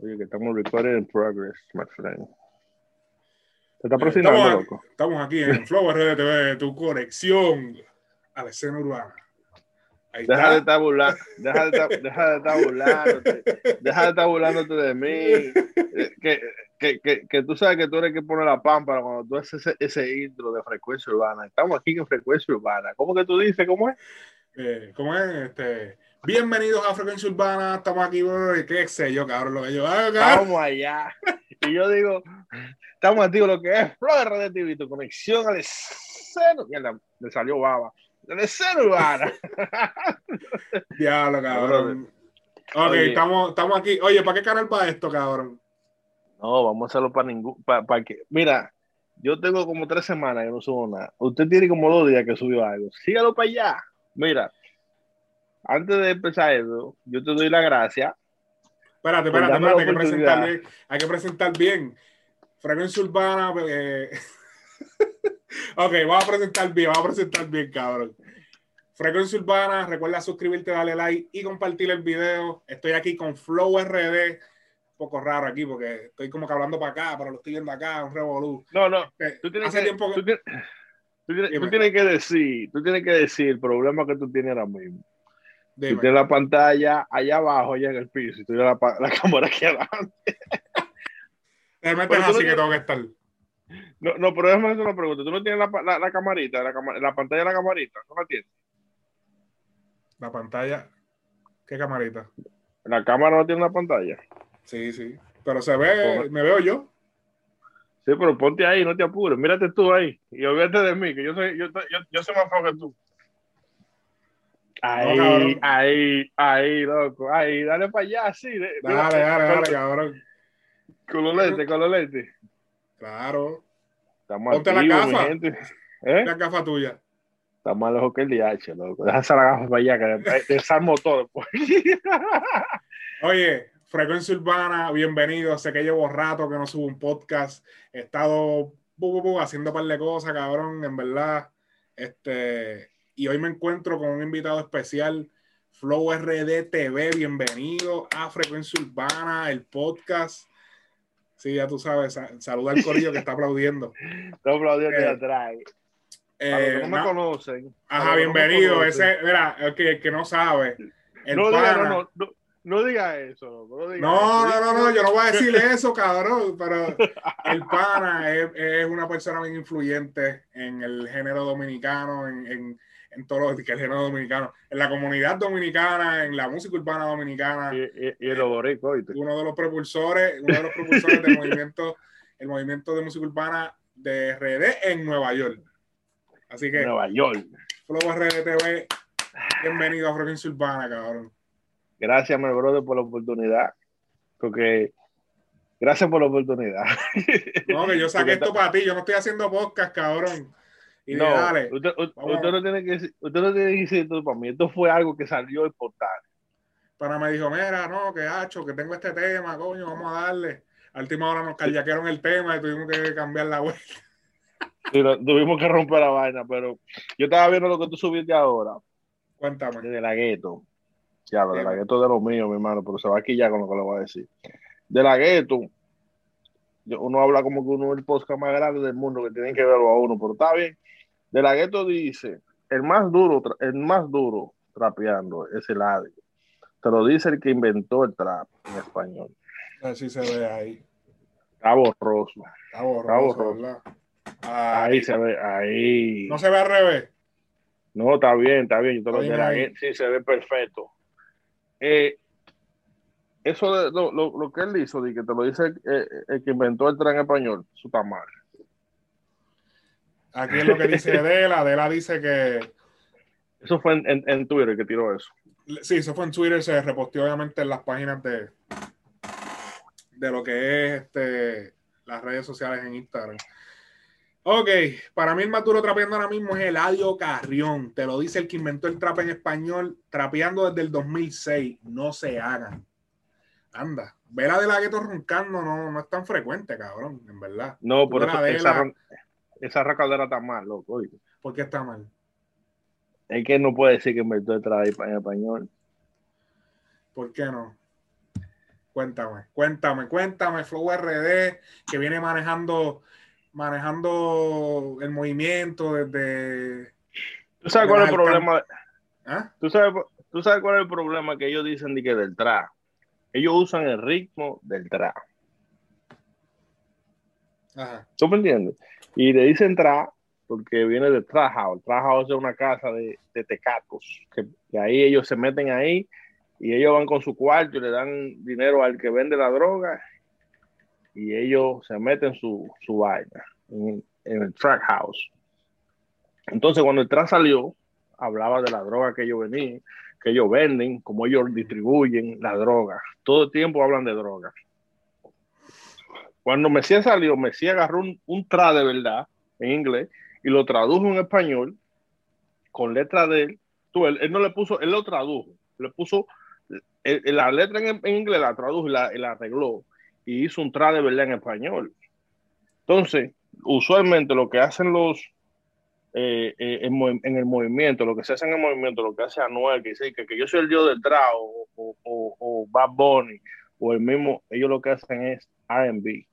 Oye, que estamos recording in progress, my friend. ¿Te está presionando, loco? Estamos aquí en Flow RDTV, tu conexión a la escena urbana. Ahí deja, de estar burlando, deja, de estar, deja de estar burlándote, deja de estar burlándote de mí. Eh, que, que, que, que, tú sabes que tú eres que pone la pámpara cuando tú haces ese, ese, intro de frecuencia urbana. Estamos aquí en frecuencia urbana. ¿Cómo que tú dices? ¿Cómo es? Eh, ¿Cómo es? Este, bienvenidos a Frecuencia Urbana. Estamos aquí, qué sé yo, cabrón, lo que yo hago. Estamos allá. Y yo digo, estamos activos lo que es Flor de TV, tu conexión al esceno. Mierda, le salió baba. Al esceno urbana. Diablo, cabrón. Ok, estamos, estamos aquí. Oye, ¿para qué canal va esto, cabrón? No, vamos a hacerlo para ningún. Para, para que, mira, yo tengo como tres semanas que no subo nada. Usted tiene como dos días que subió algo. Sígalo para allá. Mira, antes de empezar eso, yo te doy la gracia. Espérate, espérate, espérate, hay que presentar bien. Hay que presentar bien. Frecuencia Urbana. Eh... ok, vamos a presentar bien, vamos a presentar bien, cabrón. Frecuencia Urbana, recuerda suscribirte, darle like y compartir el video. Estoy aquí con Flow RD. Un poco raro aquí porque estoy como que hablando para acá, pero lo estoy viendo acá, un revolú. No, no. Eh, tú tienes Hace que, tiempo que... Tú tienes, que decir, tú tienes que decir el problema que tú tienes ahora mismo. Tú tienes la pantalla allá abajo, allá en el piso, y tú tienes la, la cámara aquí adelante. Realmente es así que tengo que estar. No, no, pero déjame hacer una pregunta. ¿Tú no tienes la, la, la camarita, la, la, pantalla de la camarita? ¿No la tienes? La pantalla. ¿Qué camarita? La cámara no tiene una pantalla. Sí, sí. Pero se ve, me veo yo. Sí, pero ponte ahí, no te apures, mírate tú ahí y olvídate de mí, que yo soy, yo, yo, yo soy más fuerte que tú. Ahí, ahí, ahí, loco, ahí, dale para allá, sí. dale, dale, dale, cabrón. Los lentes, con los lentes. Claro. Estamos Ponte la gafa. ¿Eh? La gafa tuya. Está más lejos que el DH, loco. Deja esa la gafa para allá, que desarmo todo. Pues. Oye, Frecuencia Urbana, bienvenido. Sé que llevo rato que no subo un podcast. He estado haciendo un par de cosas, cabrón, en verdad. Este, y hoy me encuentro con un invitado especial, Flow RD TV. Bienvenido a Frecuencia Urbana, el podcast. Sí, ya tú sabes, saluda al corillo que está aplaudiendo. Está aplaudiendo eh, atrás. Eh, no me conocen. Ajá, bienvenido. Ese, mira, el que, el que no sabe. El no, pana, no, no, no diga eso. No, no, no, no, yo no voy a decir eso, cabrón, pero el pana es, es, una persona bien influyente en el género dominicano, en, en, en todo lo que el género dominicano, en la comunidad dominicana, en la música urbana dominicana. Y, y, y el oborico, Uno de los propulsores, uno de los propulsores del movimiento, el movimiento de música urbana de RD en Nueva York. Así que. Nueva York. Flow RD TV, bienvenido a Frecuencia Urbana, cabrón. Gracias, mi brother, por la oportunidad. Porque gracias por la oportunidad. No, que yo saqué esto para ti. Yo no estoy haciendo podcast, cabrón. Y no, dale, usted, no tiene que decir, usted no tiene que decir esto para mí. Esto fue algo que salió de portal. Para me dijo, mira, no, que hacho, que tengo este tema, coño, vamos a darle. Al última hora nos callaquearon el tema y tuvimos que cambiar la vuelta. Sí, tuvimos que romper la vaina, pero yo estaba viendo lo que tú subiste ahora. Cuéntame. De la gueto. Ya, de la gueto de los míos, mi hermano, pero se va aquí ya con lo que le voy a decir. De la gueto, uno habla como que uno es el podcast más grande del mundo, que tienen que verlo a uno, pero está bien. De la gueto dice, el más duro, el más duro trapeando es el Adi. Te lo dice el que inventó el trap en español. Así se ve ahí. Está borroso. Está borroso, Ahí, se ve, ahí. No se ve al revés. No, está bien, está bien. Yo de la sí, se ve perfecto. Eh, eso de, lo, lo, que él hizo, de que te lo dice eh, el que inventó el tren español, su está mal. Aquí es lo que dice Adela. Adela dice que. Eso fue en, en, Twitter que tiró eso. Sí, eso fue en Twitter, se reposteó obviamente en las páginas de, de lo que es este, las redes sociales en Instagram. Ok, para mí el más duro trapeando ahora mismo es Eladio Carrión. Te lo dice el que inventó el trap en español, trapeando desde el 2006. No se hagan. Anda, vela de la gueto roncando no, no es tan frecuente, cabrón, en verdad. No, por eso esa, esa racadera está mal, loco. ¿Por qué está mal? Es que no puede decir que el trap en español. ¿Por qué no? Cuéntame, cuéntame, cuéntame, Flow RD, que viene manejando, manejando el movimiento desde. ¿Tú sabes cuál es el problema? ¿Ah? ¿Tú, sabes, ¿Tú sabes cuál es el problema que ellos dicen de que del trap? Ellos usan el ritmo del trap. ¿Tú me entiendes? Y le dicen trap porque viene de. Trap House es una casa de, de tecacos, que, ahí ellos se meten ahí y ellos van con su cuarto y le dan dinero al que vende la droga y ellos se meten su, su vaina en, el track house. Entonces, cuando el track salió, hablaba de la droga que ellos venían, que ellos venden, cómo ellos distribuyen la droga. Todo el tiempo hablan de droga. Cuando Mesías salió, Mesías agarró un, un tra de verdad en inglés y lo tradujo en español con letra de él. Tú, él, no le puso, él lo tradujo, le puso la letra en, inglés la tradujo y la, arregló y hizo un tra de verdad en español. Entonces, usualmente lo que hacen los eh, eh, en, el movimiento, lo que se hace en el movimiento, lo que hace Anuel, que dice que, yo soy el dios del tra o, o, Bad Bunny o el mismo, ellos lo que hacen es RB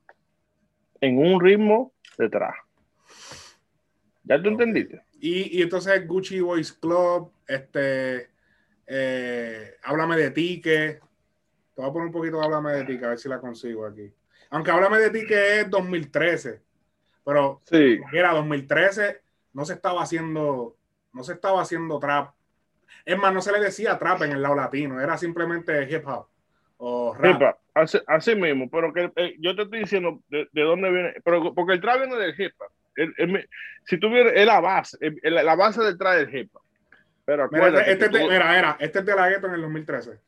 en un ritmo de tra. ¿Ya tú entendiste? Y, y entonces Gucci Boys Club, este eh, háblame de ti, que. Te voy a poner un poquito de Háblame de ti, a ver si la consigo aquí. Aunque Háblame de ti, que es 2013. Pero sí. era 2013, no se estaba haciendo, no se estaba haciendo trap. Es más, no se le decía trap en el lado latino, era simplemente hip hop o rap. así, mismo, pero que eh, yo te estoy diciendo de, dónde viene, pero porque el trap viene del hip hop. si tuviera, es la base, la base del trap del hip hop. Pero mira, este, este, mira, este es de la gueto en el 2013.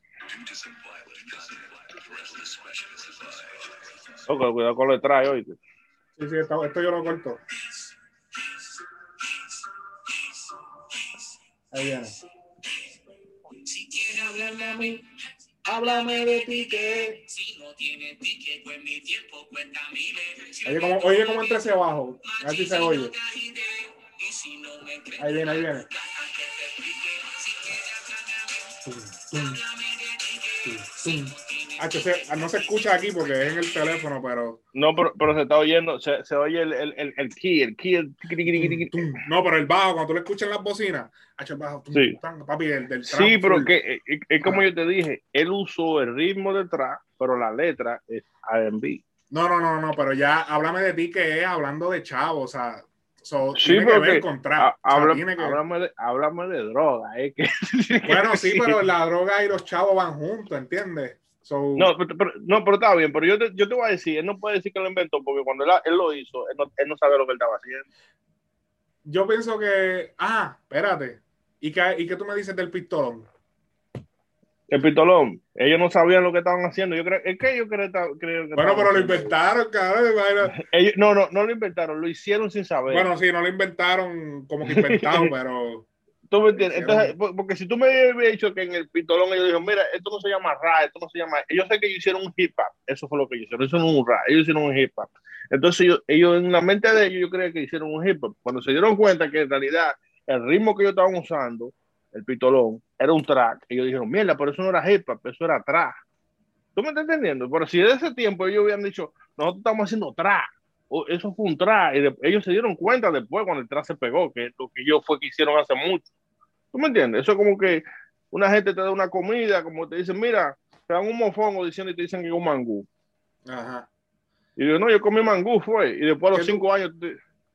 Ok, cuidado con lo que trae hoy. Sí, sí, esto, esto yo lo corto. Ahí viene. Si quieres hablarme a mí, háblame de ti si no tienes ticket, pues mi tiempo cuenta miles. Oye, como, oye, como entre ese bajo. A si se oye. Ahí viene, ahí viene. Ah, no se escucha aquí porque es en el teléfono, pero. No, pero, pero se está oyendo, se, se oye el, el, el, el key, el key, el... No, pero el bajo, cuando tú le escuchas en las bocinas, el bajo, sí. papi, el del Sí, pero que, es, es, como yo te dije, él usó el ritmo del trap, pero la letra es R&B. No, no, no, no, pero ya háblame de ti que es hablando de chavo, o sea, So, sí, tiene que ver con trap. Háblame de droga. Eh, que... bueno, sí, pero la droga y los chavos van juntos, ¿entiendes? No, pero, no, pero está bien, pero yo te, yo te voy a decir, él no puede decir que lo inventó porque cuando él, él lo hizo, él no, él no, sabe lo que él estaba haciendo. Yo pienso que, ah, espérate, ¿y qué, y qué tú me dices del pistolón? El pistolón. Ellos no sabían lo que estaban haciendo. Yo creo, es que ellos creo, creo que Bueno, pero lo inventaron, cabrón. Ellos, no, no, no lo inventaron, lo hicieron sin saber. Bueno, sí, no lo inventaron como que inventaron, pero. ¿Tú me entiendes? Entonces, porque si tú me hubieras dicho que en el pistolón ellos dijeron, mira, esto no se llama rap, esto no se llama. Ellos sé que ellos hicieron un hip hop. Eso fue lo que ellos hicieron. Eso no es un rap. Ellos hicieron un hip hop. Entonces, ellos, ellos en la mente de ellos, yo creo que hicieron un hip hop. Cuando se dieron cuenta que en realidad el ritmo que ellos estaban usando el pitolón, era un track. Ellos dijeron, mierda, pero eso no era hip hop, eso era track. ¿Tú me estás entendiendo? Pero si de ese tiempo ellos habían dicho, nosotros estamos haciendo track, eso fue un track, y ellos se dieron cuenta después cuando el track se pegó, que lo que ellos fue que hicieron hace mucho. ¿Tú me entiendes? Eso es como que una gente te da una comida, como te dicen, mira, te dan un mofongo diciendo y te dicen que es un mangú. Ajá. Y yo, no, yo comí mangú, fue. Y después a los cinco años.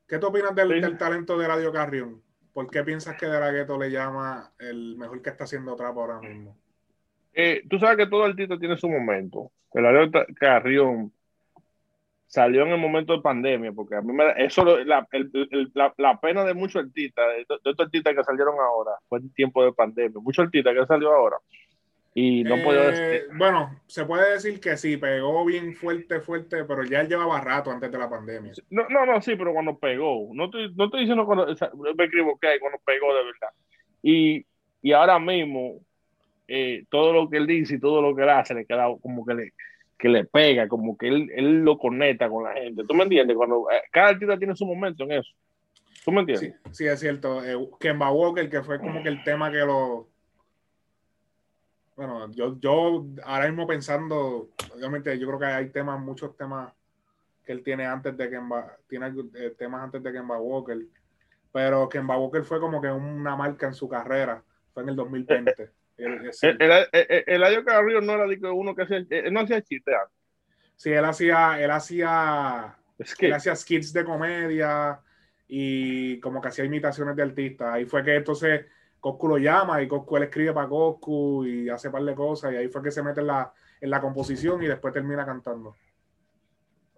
¿Qué tú opinas del, del talento de Radio Carrión? ¿Por qué piensas que De La Ghetto le llama el mejor que está haciendo trap ahora mismo? Eh, tú sabes que todo artista tiene su momento. El Ariel Carrión salió en el momento de pandemia, porque a mí me eso la, la, pena de muchos artistas, de, estos artistas que salieron ahora, fue el tiempo de pandemia. Muchos artistas que salió ahora y no eh, Bueno, se puede decir que sí, pegó bien fuerte, fuerte, pero ya él llevaba rato antes de la pandemia. No, no, no, sí, pero cuando pegó. No estoy, no estoy diciendo cuando me equivoqué, cuando pegó de verdad. Y, y ahora mismo, eh, todo lo que él dice y todo lo que él hace le queda como que le, que le pega, como que él, él lo conecta con la gente. ¿Tú me entiendes? Cuando eh, cada artista tiene su momento en eso. ¿Tú me entiendes? Sí, sí es cierto. Kemba Walker, que fue como que el tema que lo Bueno, yo, yo ahora mismo pensando, obviamente yo creo que hay temas, muchos temas que él tiene antes de Kemba, tiene eh, temas antes de Kemba Walker, pero Kemba Walker fue como que una marca en su carrera, fue en el 2020. el, el, año Carrillo no era uno que hacía, él no hacía chistes Sí, él hacía, él hacía, él hacía skits de comedia y como que hacía imitaciones de artistas. Ahí fue que entonces Coscu lo llama y Coscu él escribe para Coscu y hace par de cosas y ahí fue que se mete en la, en la composición y después termina cantando.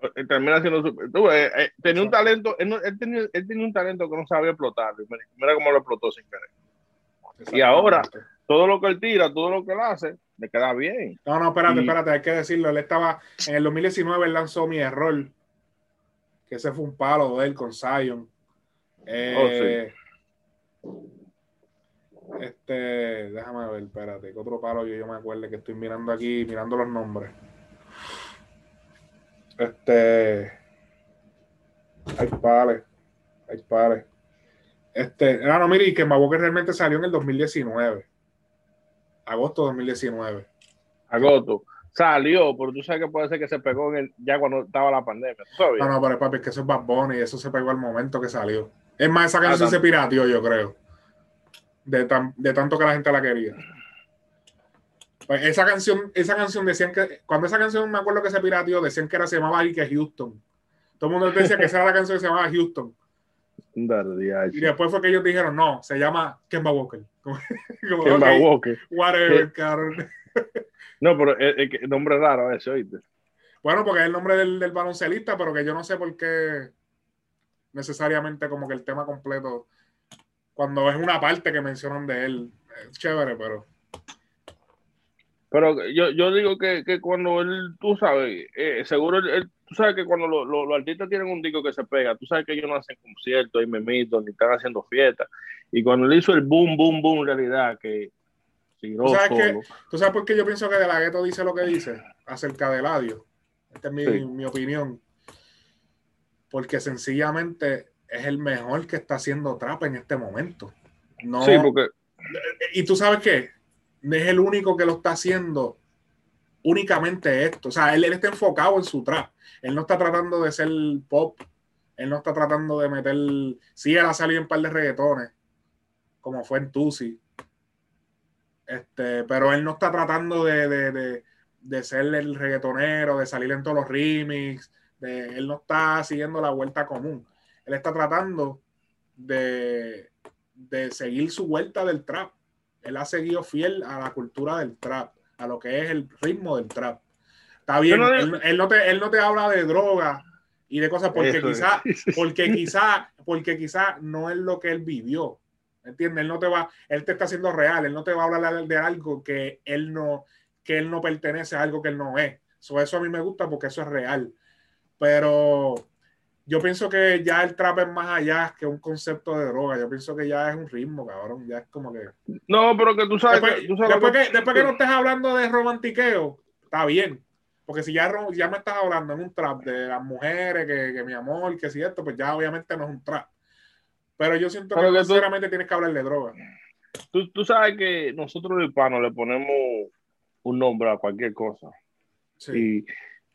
Eh, termina siendo eh, eh, tenía un talento él, tenía, él, tenía, un talento que no sabía explotar mira cómo lo explotó sin querer. Y ahora todo lo que él tira todo lo que él hace le queda bien no no espérate espérate hay que decirlo él estaba en el 2019 él lanzó mi error que ese fue un palo de él con Zion eh, oh, Este, déjame ver, espérate, que otro palo yo, yo me acuerdo que estoy mirando aquí, mirando los nombres. Este. Hay pares. Hay pares. Este. No, no, mire, que que realmente salió en el 2019. Agosto 2019. Agosto. Salió, pero tú sabes que puede ser que se pegó en el, ya cuando estaba la pandemia. No, no, pero papi, es que eso es Bad Bunny y eso se pegó al momento que salió. Es más, esa canción ah, se pirateó, yo creo. De, de tanto que la gente la quería. Pues esa canción, esa canción decían que, cuando esa canción me acuerdo que se pirateó, decían que era, se llamaba Ike Houston. Todo el mundo decía que esa era la canción que se llamaba Houston. Y después fue que ellos dijeron, no, se llama Kemba Walker. Kemba Walker. Whatever, No, pero es, es, nombre raro ese, oíste. Bueno, porque es el nombre del, del baloncelista, pero que yo no sé por qué necesariamente como que el tema completo, cuando es una parte que mencionan de él, es chévere, pero pero yo, yo digo que, que, cuando él, tú sabes, eh, seguro, él, tú sabes que cuando los artistas tienen un disco que se pega, tú sabes que ellos no hacen conciertos y memitos, ni están haciendo fiestas. Y cuando él hizo el boom, boom, boom, en realidad, que ¿Tú sabes, ¿Tú sabes por qué yo pienso que De La Ghetto dice lo que dice acerca de Eladio? Esta es mi, mi opinión. Porque sencillamente es el mejor que está haciendo trap en este momento. No, sí, porque... Y tú sabes qué, es el único que lo está haciendo únicamente esto. O sea, él, está enfocado en su trap. Él no está tratando de ser pop. Él no está tratando de meter. Sí, él ha salido un par de reggaetones, como fue en Tusi. Este, pero él no está tratando de, ser el reggaetonero, de salir en todos los remix. De, él no está siguiendo la vuelta común. Él está tratando de, de seguir su vuelta del trap él ha seguido fiel a la cultura del trap, a lo que es el ritmo del trap. Está bien, él, no te, él no te habla de droga y de cosas porque quizá, porque quizá, porque quizá no es lo que él vivió. ¿Entiendes? Él no te va, él te está haciendo real, él no te va a hablar de algo que él no, que él no pertenece a algo que él no es. eso a mí me gusta porque eso es real. Pero yo pienso que ya el trap es más allá que un concepto de droga. Yo pienso que ya es un ritmo, cabrón. Ya es como que. No, pero que tú sabes. Después, que, después que, no estés hablando de romantiqueo, está bien. Porque si ya, ya me estás hablando en un trap de las mujeres, que, mi amor, que si esto, pues ya obviamente no es un trap. Pero yo siento que, sinceramente tienes que hablar de droga. Tú, tú sabes que nosotros los hispanos le ponemos un nombre a cualquier cosa. Sí. Y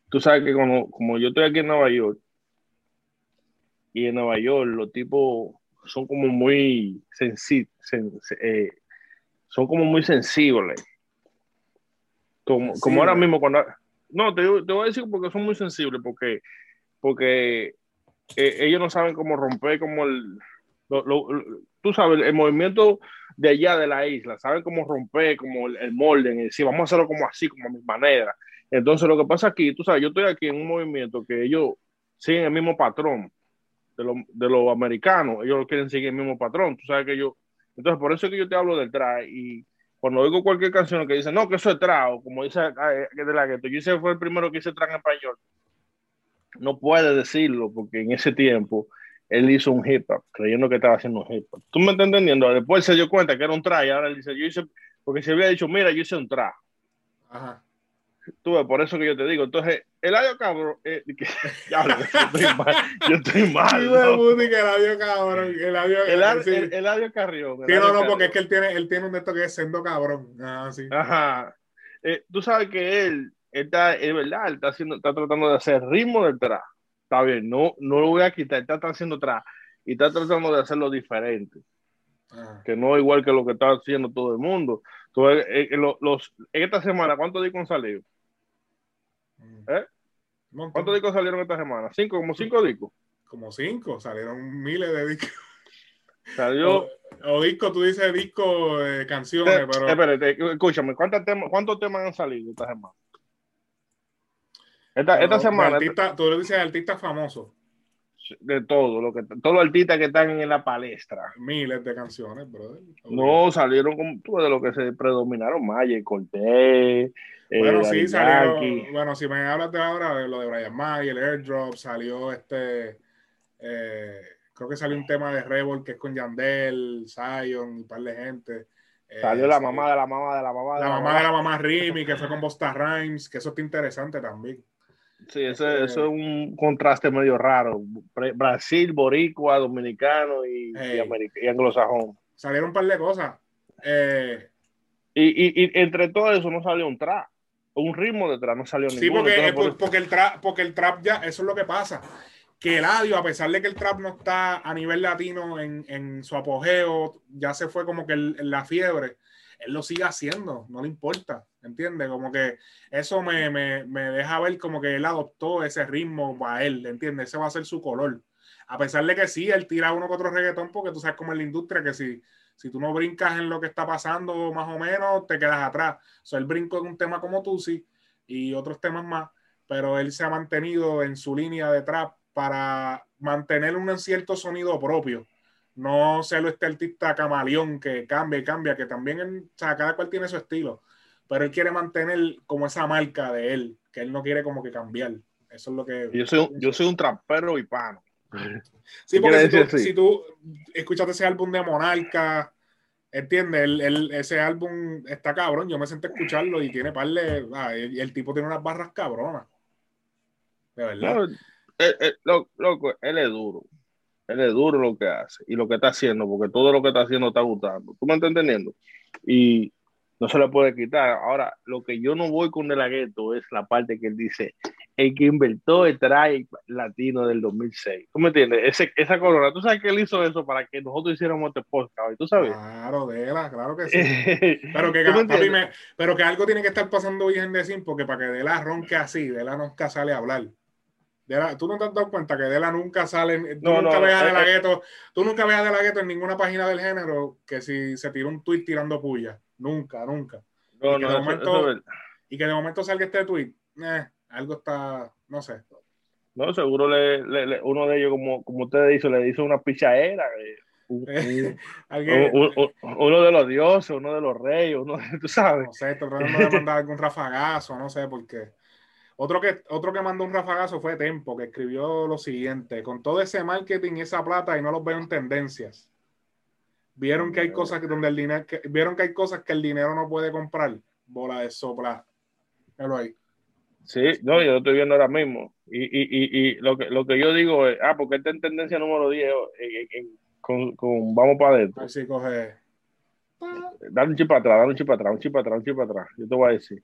tú sabes que como, como yo estoy aquí en Nueva York, y en Nueva York los tipos son como muy sensibles, eh, son como muy sensibles. Como, como ahora mismo cuando... No, te, te, voy a decir porque son muy sensibles, porque, porque eh, ellos no saben cómo romper como el... tú sabes, el movimiento de allá de la isla, saben cómo romper como el, molde, y decir, vamos a hacerlo como así, como a mi manera. Entonces lo que pasa aquí, tú sabes, yo estoy aquí en un movimiento que ellos siguen el mismo patrón de los americanos, ellos quieren seguir el mismo patrón, tú sabes que yo, entonces por eso es que yo te hablo del trap y cuando oigo cualquier canción que dice, no, que eso es trap, como dice de la gueto, yo hice fue el primero que hice trap en español, no puede decirlo porque en ese tiempo él hizo un hip hop, creyendo que estaba haciendo un hip hop. ¿Tú me estás entendiendo? Después se dio cuenta que era un trap y ahora él dice, yo hice, porque se había dicho, mira, yo hice un trap. Ajá. Tú ves, por eso que yo te digo. Entonces, Eladio cabrón. Eh, que, ya, yo estoy mal. Yo estoy mal. Puti, que Eladio cabrón. El, sí. el, Carrión. Sí, no, no, porque Carrión. es que él tiene, él tiene un de estos que es sendo cabrón. Ah, sí. Ajá. Eh, tú sabes que él, él está, es verdad, él está, haciendo, está tratando de hacer ritmo del trap. Está bien, no, no lo voy a quitar, está haciendo trap y está tratando de hacerlo diferente, Ah. que no igual que lo que está haciendo todo el mundo. Entonces, eh, lo- los, en esta semana, ¿cuántos discos han salido? Mm. ¿Eh? ¿Cuántos discos salieron esta semana? ¿Cinco? ¿Como cinco discos? Como cinco, salieron miles de discos. Salió... O, o disco, tú dices disco de Eh, canciones, pero. espérate, escúchame, ¿cuántos temas, ¿cuántos temas han salido esta semana? Esta, esta semana, artista- tú le dices artistas famosos, de todo, lo que, todos los artistas que están en la palestra. miles de canciones, brother. No, salieron como tú de lo que se predominaron, Mayer, Cortés. Bueno, eh, sí. Yankee. Bueno, si me hablas de ahora, de lo de Brian May, el airdrop, salió este. eh, creo que salió un tema de Rebel que es con Yandel, Zion y un par de gente. Eh, Salió la salió- mamá de la mamá de la mamá de La mamá de la mamá Rimi, que fue con Bosta Rhymes, que eso está interesante también. Sí, ese- eso es un contraste medio raro. Brasil, Boricua, Dominicano y, y, anglosajón. Salieron un par de cosas. Y, y, y entre todo eso no salió un trap. Un ritmo de trap no salió sí, ninguno. porque, Entonces, por por- porque, el trap, porque el trap ya, eso es lo que pasa. Que el audio, a pesar de que el trap no está a nivel latino en, en su apogeo, ya se fue como que el- la fiebre, él lo sigue haciendo, no le importa, ¿entiendes? Como que eso me, me, me deja ver como que él adoptó ese ritmo para él, ¿entiendes? Ese va a ser su color. A pesar de que sí, él tira uno que otro reggaetón, porque tú sabes cómo es la industria, que si, si tú no brincas en lo que está pasando más o menos, te quedas atrás. O sea, él brincó en un tema como Tusi y otros temas más, pero él se ha mantenido en su línea de trap para mantener un cierto sonido propio. No ser este artista camaleón que cambia y cambia, que también, él- o sea, cada cual tiene su estilo, pero él quiere mantener como esa marca de él, que él no quiere como que cambiar. Eso es lo que... yo, soy, yo soy un trapero hispano. Sí, ¿Qué porque si tú, si tú escuchaste ese álbum de Monarca, ¿entiendes? El, el- ese álbum está cabrón. Yo me senté a escucharlo y tiene par de. ah, el, tipo tiene unas barras cabronas. De verdad. No, eh, eh, lo- loco, él es duro. Él es duro lo que hace y lo que está haciendo, porque todo lo que está haciendo está gustando. ¿Tú me estás entendiendo? Y no se le puede quitar. Ahora, lo que yo no voy con De La Ghetto es la parte que él dice, el que inventó el traje latino del 2006. ¿Tú me entiendes? Ese, esa corona. ¿Tú sabes que él hizo eso para que nosotros hiciéramos este podcast? ¿Tú sabes? Claro, Dela, claro que sí. Pero que, ¿Tú me papi, entiendes? me- pero que algo tiene que estar pasando bien de sí, porque para que Dela ronque así, Dela nunca sale a hablar. Dela- tú no te has dado cuenta que Dela nunca sale, tú No, nunca no, veas a eh, De La eh. Ghetto, tú nunca veas De La en ninguna página del género que si se tira un tweet tirando puya. Nunca, nunca. No, Y que no, de momento- eso es verdad. y que de momento salga este tweet, eh, algo está, no sé. No, seguro le, le- le- uno de ellos, como, como ustedes dicen, le hizo una pichadera. eh, un- un- Alguien, un- un- uno de los dioses, uno de los reyes, uno de, tú sabes. no sé, tratando de mandar algún rafagazo, no sé por qué. Otro que, otro que mandó un rafagazo fue Tempo, que escribió lo siguiente: con todo ese marketing y esa plata, y no los veo en tendencias. Vieron que hay cosas que donde el dinero, que- vieron que hay cosas que el dinero no puede comprar. Bola de sopla. Míralo ahí. Sí, no, yo lo estoy viendo ahora mismo. Y, y, y, y lo, que, lo que yo digo es, ah, porque está en tendencia número 10 en- en- en- con, con Vamos para adentro. si coge. Dale un chip para atrás, dale un chip para atrás, un chip para atrás, un chip para atrás. Yo te voy a decir.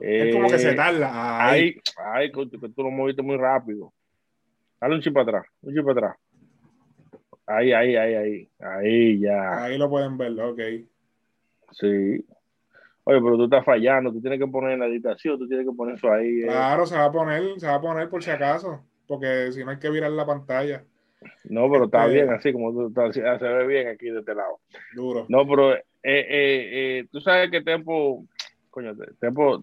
Es como que se Eh, tarda. Ay, ay, que tú lo moviste muy rápido. Dale un chip para atrás, un chip para atrás. Ahí, ahí, ahí, ahí. Ahí ya. Ahí lo pueden ver, ok. Sí. Oye, pero tú estás fallando, tú tienes que poner en la editación, tú tienes que poner eso ahí. eh. Claro, se va a poner, se va a poner por si acaso, porque si no hay que virar la pantalla. No, pero está Este- bien así como tú estás, se ve bien aquí de este lado. Duro. No, pero eh, eh, eh, tú sabes que Tempo, coño, Tempo,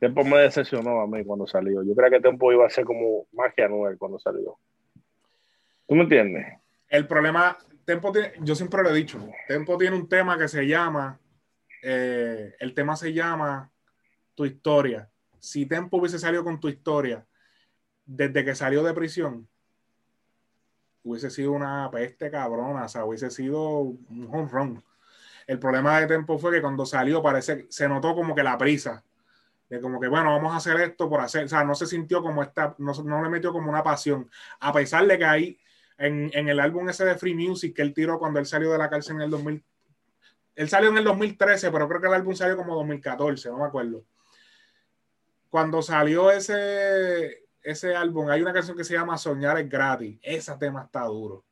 Tempo me decepcionó a mí cuando salió. Yo creía que Tempo iba a ser como que Anuel cuando salió. ¿Tú me entiendes? El problema, Tempo tiene, yo siempre lo he dicho, Tempo tiene un tema que se llama, eh, el tema se llama Tu historia. Si Tempo hubiese salido con tu historia desde que salió de prisión, hubiese sido una peste cabrona, o sea, hubiese sido un home run. El problema de Tempo fue que cuando salió parece, se notó como que la prisa. De como que, bueno, vamos a hacer esto por hacer, o sea, no se sintió como esta, no, no le metió como una pasión, a pesar de que ahí en, en, el álbum ese de Free Music que él tiró cuando él salió de la cárcel en el 2000, él salió en el 2013, pero creo que el álbum salió como 2014, no me acuerdo. Cuando salió ese, ese álbum, hay una canción que se llama Soñar es gratis. Ese tema está duro.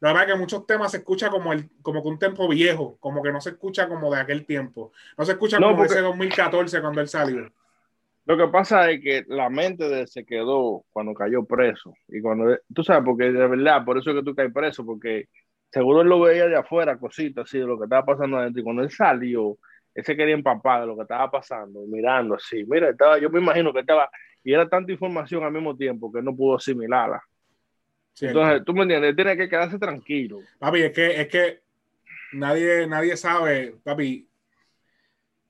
La verdad es que muchos temas se escucha como, el, como que un tiempo viejo, como que no se escucha como de aquel tiempo. No se escucha como ese 2014 cuando él salió. Lo que pasa es que la mente de él se quedó cuando cayó preso. Y cuando, tú sabes, porque de verdad, por eso es que tú caes preso, porque seguro él lo veía de afuera, cositas así, de lo que estaba pasando adentro. Y cuando él salió, él se quería empapar de lo que estaba pasando, mirando así. Mira, estaba, yo me imagino que estaba, y era tanta información al mismo tiempo que no pudo asimilarla. Entonces, tú me entiendes, él tiene que quedarse tranquilo. Papi, es que, es que nadie, nadie sabe, papi.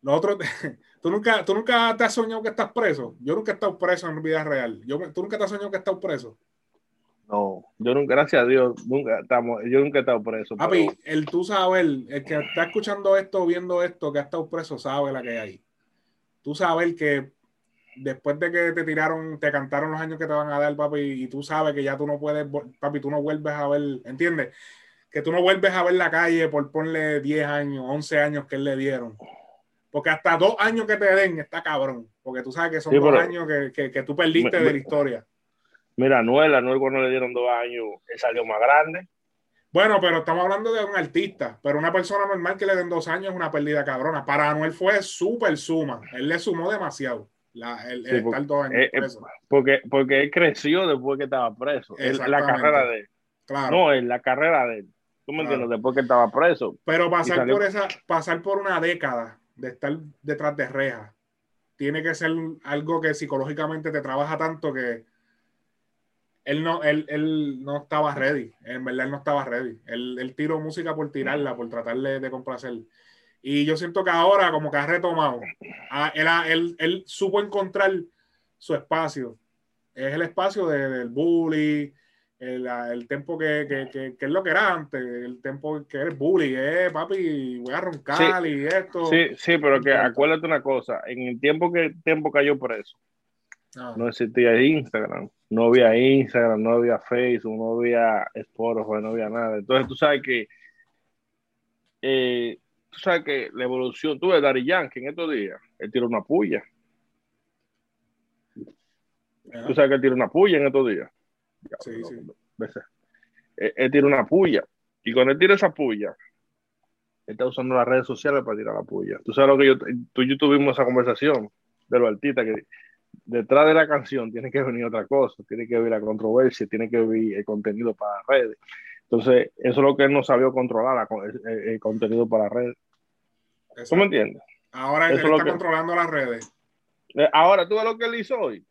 Nosotros, ¿tú nunca, ¿Tú nunca te has soñado que estás preso? Yo nunca he estado preso en vida real. Yo, ¿Tú nunca te has soñado que estás preso? No, yo nunca, gracias a Dios, nunca estamos, yo nunca he estado preso. Papi, el tú sabes, el, el, que está escuchando esto, viendo esto, que ha estado preso, sabe la que hay. Tú sabes que después de que te tiraron, te cantaron los años que te van a dar, papi, y tú sabes que ya tú no puedes, papi, tú no vuelves a ver, ¿entiendes? Que tú no vuelves a ver la calle por ponle 10 años, 11 años que él le dieron. Porque hasta dos años que te den está cabrón. Porque tú sabes que son dos años que, que, que, tú perdiste de la historia. Mira, Anuel, Anuel cuando le dieron dos años, él salió más grande. Bueno, pero estamos hablando de un artista, pero una persona normal que le den dos años es una pérdida cabrona. Para Anuel fue súper suma, él le sumó demasiado. La, el, sí, porque, dos años preso. porque, porque él creció después que estaba preso. la carrera de él. Claro. No, en la carrera de él. ¿Tú me claro. entiendes? Después que estaba preso. Pero pasar por esa, pasar por una década de estar detrás de rejas, tiene que ser algo que psicológicamente te trabaja tanto que él no, él, él, no estaba ready. En verdad, él no estaba ready. Él, tiró música por tirarla, por tratar de, complacer. Y yo siento que ahora, como que ha retomado, él, él, él supo encontrar su espacio. Es el espacio de, del bully, el, el tiempo que, que, que, que, es lo que era antes, el tiempo que eres bully, eh, papi, voy a roncar sí, y esto. Sí, sí, pero que acuérdate una cosa, en el tiempo que el tiempo cayó preso, ah. no existía Instagram no había Instagram, no había Facebook, no había Spotify, no había nada. Entonces tú sabes que eh, tú sabes que la evolución, tú ves Dari Yankee en estos días, él tiró una puya. Tú sabes que él tira una puya en estos días. Sí, sí. Él, él tira una puya. Y cuando él tira esa puya, él está usando las redes sociales para tirar la puya. Tú sabes lo que yo, tú y yo tuvimos esa conversación de los artistas que detrás de la canción tiene que venir otra cosa, tiene que venir la controversia, tiene que venir el contenido para las redes. Entonces, eso es lo que él no sabía controlar, el, el contenido para las redes. Eso. ¿Tú me entiendes? Ahora él está que... controlando las redes. Eh, ahora, tú ves lo que él hizo hoy,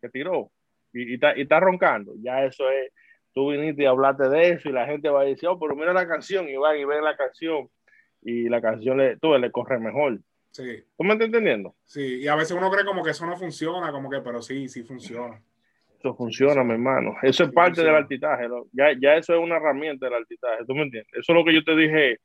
que tiró, y, y, está, y está roncando. Ya eso es, tú viniste y hablaste de eso, y la gente va a decir, oh, pero mira la canción, y van y ven la canción, y la canción le, tú le corre mejor. Sí. ¿Tú me estás entendiendo? Sí, y a veces uno cree como que eso no funciona, como que, pero sí, sí funciona. Eso funciona, mi hermano. Eso es parte funciona. del altitaje. Ya, ya eso es una herramienta del altitaje. ¿Tú me entiendes? Eso es lo que yo te dije.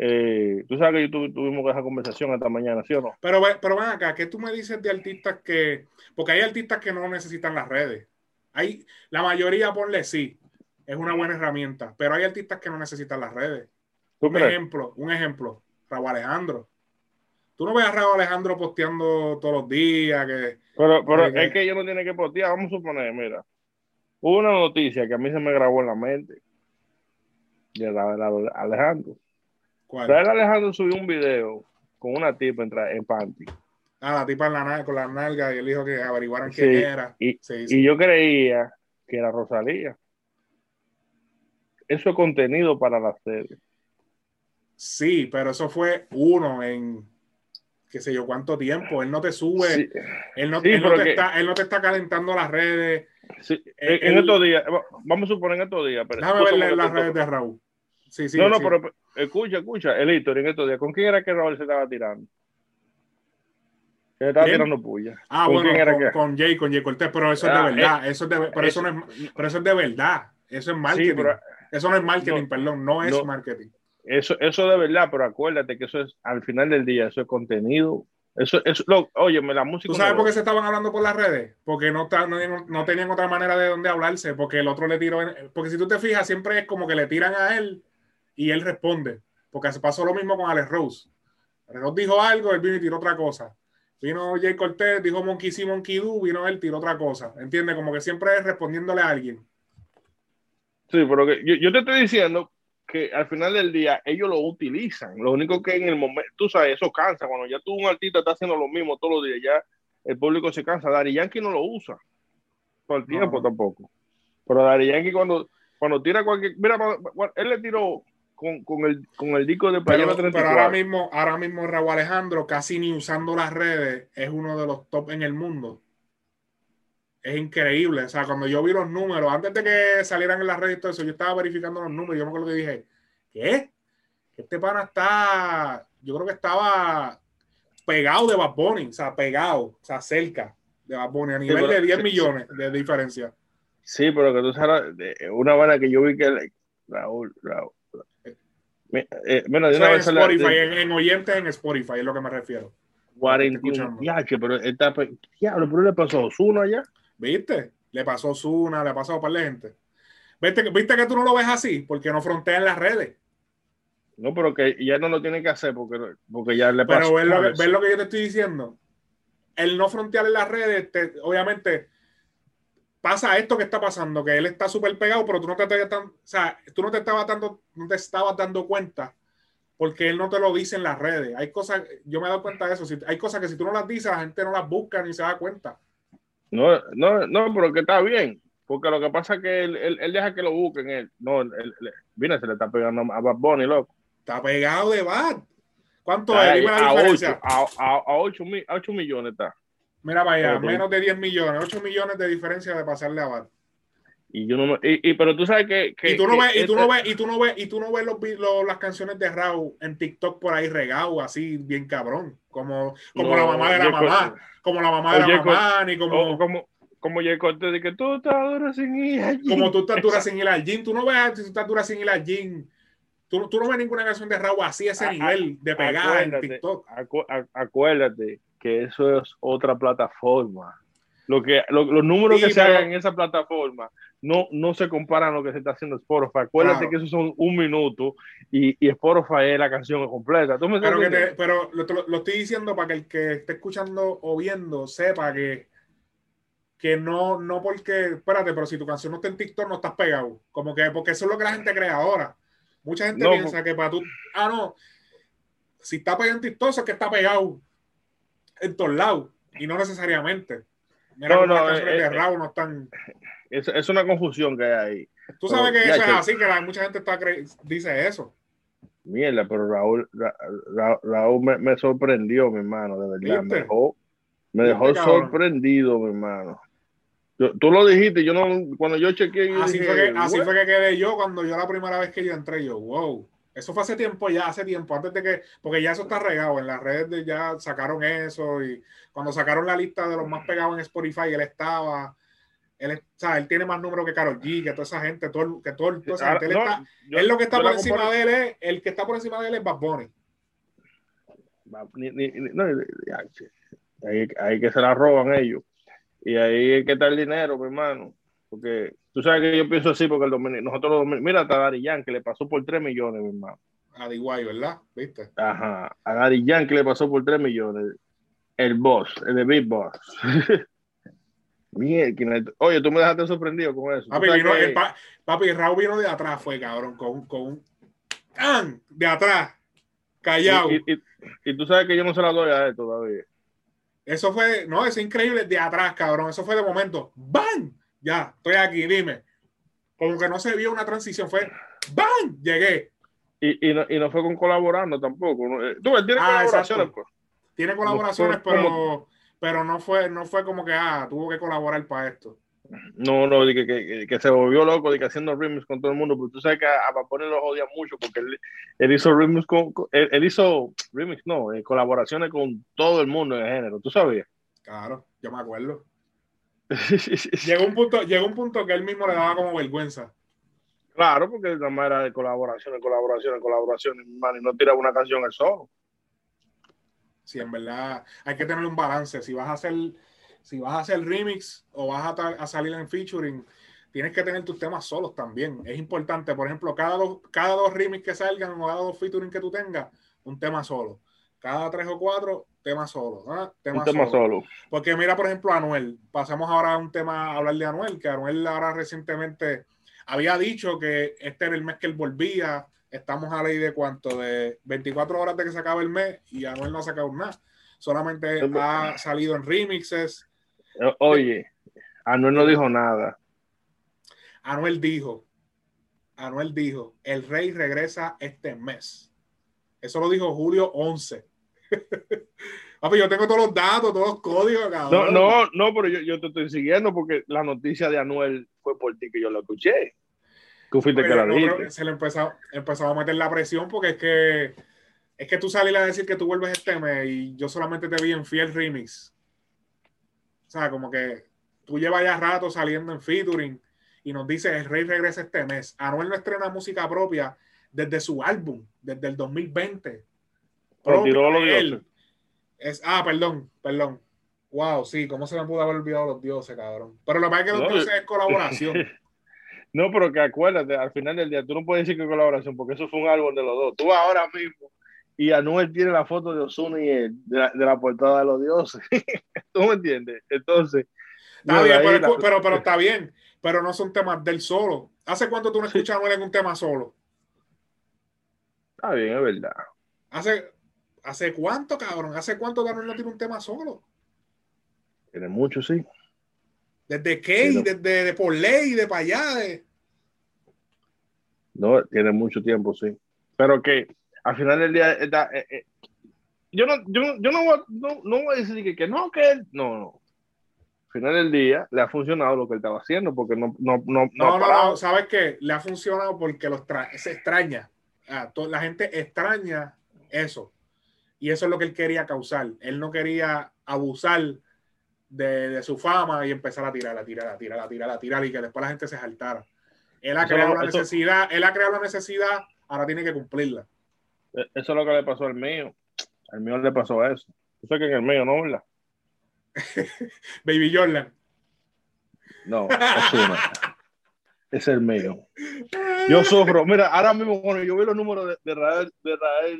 Eh, tú sabes que yo tu, tuvimos esa conversación esta mañana, ¿sí o no? Pero, pero ven acá, ¿qué tú me dices de artistas que.? Porque hay artistas que no necesitan las redes. Hay, la mayoría, ponle sí, es una buena herramienta, pero hay artistas que no necesitan las redes. Un crees? ejemplo, un ejemplo, Raúl Alejandro. Tú no ves a Raúl Alejandro posteando todos los días. Que, pero pero que, es que ellos no tienen que postear. Vamos a suponer, mira, hubo una noticia que a mí se me grabó en la mente de Raúl Alejandro. ¿Cuál? Raúl Alejandro subió un video con una tipa en, en panty. Ah, la tipa en la, con la nalga y él dijo que averiguaran sí, quién era. Y, sí, sí. y yo creía que era Rosalía. Eso es contenido para la serie. Sí, pero eso fue uno en qué sé yo cuánto tiempo. Él no te sube, él, no, sí, él, no te que, está, él, no, te está, calentando las redes. Él, en estos días, vamos a suponer en estos días. Pero déjame ver las redes de Raúl. Sí, sí, no, no, pero escucha, escucha, el historia en estos días. ¿Con quién era que Raúl se estaba tirando? Se estaba ¿Quién? tirando puya. Ah, ¿Con bueno, con, que... con, Jay, con Jay Cortés, pero eso ah, es de verdad. Eh, eso es de, pero, eso no es, pero eso es de verdad. Eso es marketing. Pero, eso no es marketing, no, perdón, no es no, marketing. Eso, eso de verdad, pero acuérdate que eso es, al final del día, eso es contenido Eso, eso, lo, óyeme, la música. ¿Tú sabes por qué se estaban hablando por las redes? Porque no, no, no, tenían otra manera de dónde hablarse, porque el otro le tiró. porque si tú te fijas, siempre es como que le tiran a él y él responde. Porque se pasó lo mismo con Alex Rose. Alex Rose dijo algo, él vino y tiró otra cosa. Vino Jay Cortez, dijo Monkey sí, Monkey do, vino él, tiró otra cosa. ¿Entiendes? Como que siempre es respondiéndole a alguien. Sí, pero que yo, yo te estoy diciendo que al final del día ellos lo utilizan. Lo único que en el momento, tú sabes, eso cansa. Cuando ya tú un artista está haciendo lo mismo todos los días, ya el público se cansa. Dari Yankee no lo usa todo el tiempo tampoco. Pero Dari Yankee cuando, cuando tira cualquier... Mira, él le tiró con, con, el, con el disco de Pero, pero ahora mismo, ahora mismo Raúl Alejandro, casi ni usando las redes, es uno de los top en el mundo. Es increíble. O sea, cuando yo vi los números, antes de que salieran en las redes y todo eso, yo estaba verificando los números. Yo me acuerdo que dije, ¿qué? Este pana está, yo creo que estaba pegado de Bad Bunny, o sea, pegado, o sea, cerca de Bad Bunny, a nivel de 10 millones de diferencia. Sí, pero que tú sabes, una banda que yo vi que Raúl, Raúl, eh, bueno, en Spotify, en, oyentes en Spotify es lo que me refiero. 41. Ya, que pero está, diablo, pero le pasó Osuna allá. ¿Viste? Le pasó Osuna, le ha pasado a par de gente. ¿Viste, ¿Viste que tú no lo ves así? Porque no frontea en las redes. No, pero que ya no lo tiene que hacer porque, porque ya le pasó. Pero ves lo, que, lo que yo te estoy diciendo. El no frontear en las redes, obviamente, pasa esto que está pasando, que él está súper pegado, pero tú no te, tan, o sea, tú no te estabas dando, no te estabas dando cuenta porque él no te lo dice en las redes. Hay cosas, yo me he dado cuenta de eso, si, hay cosas que si tú no las dices, la gente no las busca ni se da cuenta. No, no, no, pero que está bien, porque lo que pasa es que él, él, deja que lo busquen él. No, él, mira, se le está pegando a Bad Bunny, loco. Está pegado de Bad. ¿Cuánto es? Dime la a diferencia. 8, a, a, 8, millones está. Mira, vaya, menos de 10 millones, 8 millones de diferencia de pasarle a Bad. Y yo no y, pero tú sabes que, y tú no ves y tú no ves y tú no ves y tú no ves los, las canciones de Raúl en TikTok por ahí regado así bien cabrón como como la mamá de la mamá como la mamá de la mamá ni como como como yo conté de que tú estás dura sin ir al gym. Como tú estás dura sin ir al gym. Tú no ves si tú estás dura sin ir al gym. Tú, tú no ves ninguna canción de Raúl así a ese nivel de pegada en TikTok. acuérdate que eso es otra plataforma. Lo que, los números que se hagan en esa plataforma no, no se comparan a lo que se está haciendo Spotify. Acuérdate que eso son un minuto y, y Spotify es la canción completa. pero, lo, estoy diciendo para que el que esté escuchando o viendo sepa que, que no, no porque, espérate, pero si tu canción no está en TikTok no estás pegado. Como que, porque eso es lo que la gente cree ahora. Mucha gente piensa que para tú, ah, no, si está pegado en TikTok es que está pegado en todos lados y no necesariamente. Mira no, no, eh, de eh, no están. Es, es, una confusión que hay ahí. Tú sabes que eso es así, que mucha gente está dice eso. Mierda, pero Raúl, Raúl, me, me, sorprendió, mi hermano, de verdad. Me dejó, me dejó sorprendido, mi hermano. tú lo dijiste, yo no, cuando yo chequeé. Así, fue, que, así fue que quedé yo cuando yo la primera vez que yo entré, yo, wow. Eso fue hace tiempo ya, hace tiempo, antes de que, porque ya eso está regado, en las redes de, ya sacaron eso y cuando sacaron la lista de los más pegados en Spotify, él estaba, él, o sea, él tiene más números que Carol G, que toda esa gente, todo, que todo, toda esa gente. Él, está, él lo que está por encima de él es, el que está por encima de él es Bad Bunny. no, ahí, ahí que se la roban ellos. Y ahí es que está el dinero, mi hermano. Porque tú sabes que yo pienso así, porque el dominio, nosotros los mira a Dari Yankee le pasó por 3 millones, mi hermano. A Diguay, ¿verdad? ¿Viste? Ajá, a Dari Yankee le pasó por 3 millones. El boss, el de Big Boss. Mierda, oye, tú me dejaste sorprendido con eso. Papi, vino, el papi, Raúl vino de atrás, fue cabrón, con, con un ¡Can! de atrás, callado. Y, y, y, tú sabes que yo no se la doy a él todavía. Eso fue, no, eso es increíble de atrás, cabrón. Eso fue de momento. ¡Bam! Ya, estoy aquí, dime. Como que no se vio una transición, fue ¡bam! Llegué. Y, y, no, y no fue con colaborando tampoco. Eh, tú, tiene ah, colaboraciones, pues. Tiene colaboraciones, pero, pero no fue, no fue como que, ah, tuvo que colaborar para esto. No, no, que, que, que, se volvió loco de que haciendo remix con todo el mundo, porque tú sabes que a, Papone lo odia mucho porque él, él hizo remix con, él, hizo remix, no, eh, colaboraciones con todo el mundo en el género, ¿tú sabías? Claro, yo me acuerdo. llegó, un punto, llegó un punto que él mismo le daba como vergüenza. Claro, porque manera era de colaboración, colaboración, colaboración, y no tiraba una canción al solo. Si en verdad hay que tener un balance. Si vas a hacer, si vas a hacer remix o vas a, a salir en featuring, tienes que tener tus temas solos también. Es importante, por ejemplo, cada dos, cada dos remix que salgan o cada dos featuring que tú tengas, un tema solo. Cada tres o cuatro, tema solo. ¿ah? Tema, un tema solo. Porque mira, por ejemplo, Anuel. Pasamos ahora a un tema, a hablar de Anuel, que Anuel ahora recientemente había dicho que este era el mes que él volvía. Estamos a ley de cuánto, de 24 horas de que se acaba el mes y Anuel no ha sacado nada. Solamente ha salido en remixes. Oye, Anuel no dijo nada. Anuel dijo, Anuel dijo, el rey regresa este mes. Eso lo dijo Julio 11. Yo tengo todos los datos, todos los códigos, cabrón. No, no, no, pero yo, yo, te estoy siguiendo porque la noticia de Anuel fue por ti que yo la escuché. Tú fuiste que la dijiste. Se le empezó, empezó a meter la presión porque es que es que tú saliste a decir que tú vuelves este mes y yo solamente te vi en Fiel Remix. O sea, como que tú llevas ya rato saliendo en featuring y nos dice el rey regresa este mes. Anuel no estrena música propia desde su álbum, desde el 2020. Tiró los dioses. Es, ah, perdón, perdón. Wow, sí, ¿cómo se me pudo haber olvidado los dioses, cabrón? Pero lo que pasa es que los dioses es colaboración. no, pero que acuérdate, al final del día, tú no puedes decir que es colaboración, porque eso fue un álbum de los dos. Tú ahora mismo, y Anuel tiene la foto de Osuna y él, de la, portada de los dioses. ¿Tú me entiendes? Entonces. Está bien, pero, pero, pero, está bien, pero no son temas del solo. ¿Hace cuánto tú no escuchas a Anuel en un tema solo? Está bien, es verdad. ¿Hace, ¿Hace cuánto, cabrón? ¿Hace cuánto Anuel no tiene un tema solo? Tiene mucho, sí. ¿Desde qué? ¿Desde de por ley? ¿De para allá? No, tiene mucho tiempo, sí. Pero que al final del día, eh, eh, yo, no, yo, yo no, voy, no, no, voy a decir que, que no, que él, no, no. Al final del día le ha funcionado lo que él estaba haciendo porque no, no, no, no, no, ¿sabes qué? Le ha funcionado porque los se extraña. Ah, la gente extraña eso. Y eso es lo que él quería causar. Él no quería abusar de, su fama y empezar a tirar, a tirar, a tirar, a tirar, a tirar y que después la gente se saltara. Él ha creado la necesidad, él ha creado la necesidad, ahora tiene que cumplirla. E, eso es lo que le pasó al mío. Al mío le pasó eso. Yo sé que en el mío no, ¿verdad? Baby Jordan. No, es el mío. Yo sufro, mira, ahora mismo cuando yo veo los números de, de, Rael, de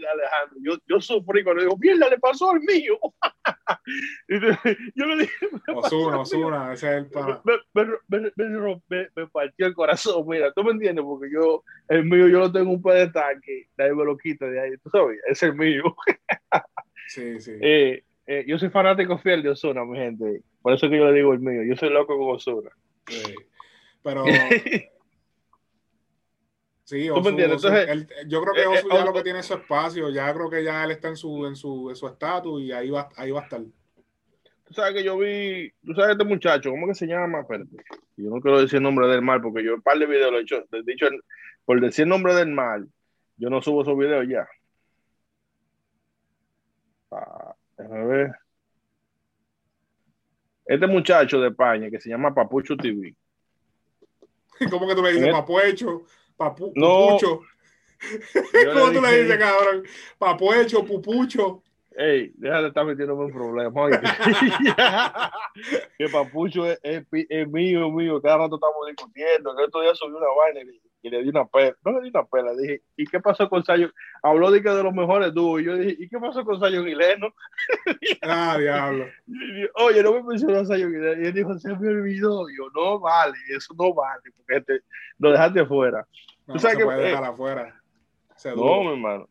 Alejandro, yo, yo sufrí cuando digo, mierda, le pasó al mío. yo le dije, Osuna, Osuna, ese es el pana. Me, me, me, me, partió el corazón, mira, tú me entiendes, porque yo, el mío, yo lo tengo un pedestal que nadie me lo quita de ahí, tú sabes, es el mío. sí, sí. Eh, eh, yo soy fanático fiel de Osuna, mi gente, por eso que yo le digo el mío, yo soy loco con Osuna. Sí. Pero Sí, yo creo que eh, Osu ya lo que tiene es su espacio, ya creo que ya él está en su en su estatus y ahí va, ahí va a estar. Tú sabes que yo vi, tú sabes este muchacho, ¿cómo que se llama? Espérate. Yo no quiero decir el nombre del mal porque yo un par de videos lo he hecho, he dicho por decir el nombre del mal, yo no subo esos videos ya. Ah, déjame ver. Este muchacho de España que se llama Papucho TV. ¿Cómo que tú le dices Papucho? Papu, pupucho. ¿Cómo tú le dices, cabrón? Papuecho, pupucho. Ey, déjate de estar metiéndome en problemas. que Papucho es, es, mío, mío. Cada rato estamos discutiendo. Que otro día subí una vaina y, le di una pela. No le di una pela. Dije, ¿y qué pasó con Sayo? Habló de que de los mejores dúos. Y yo dije, ¿y qué pasó con Sayo Guileno? ah, diablo. Oye, no me mencionó a Sayo Guileno. Y él dijo, se me olvidó. Y yo, no vale, eso no vale. Porque te, lo dejaste fuera. No, ¿Tú sabes se que, puede dejar afuera. no, mi hermano.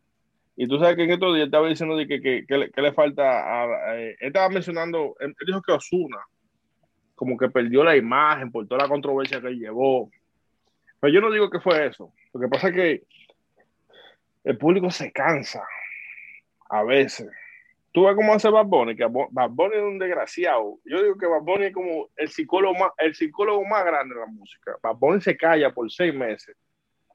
Y tú sabes que en estos días estaba diciendo de que, que, que, le, que, le, falta. A, él estaba mencionando, él dijo que Osuna, como que perdió la imagen por toda la controversia que llevó. Pero yo no digo que fue eso. Lo que pasa es que el público se cansa a veces. Tú ves cómo hace Bad Bunny, que Bad Bunny es un desgraciado. Yo digo que Bad Bunny es como el psicólogo más, el psicólogo más grande de la música. Bad Bunny se calla por seis meses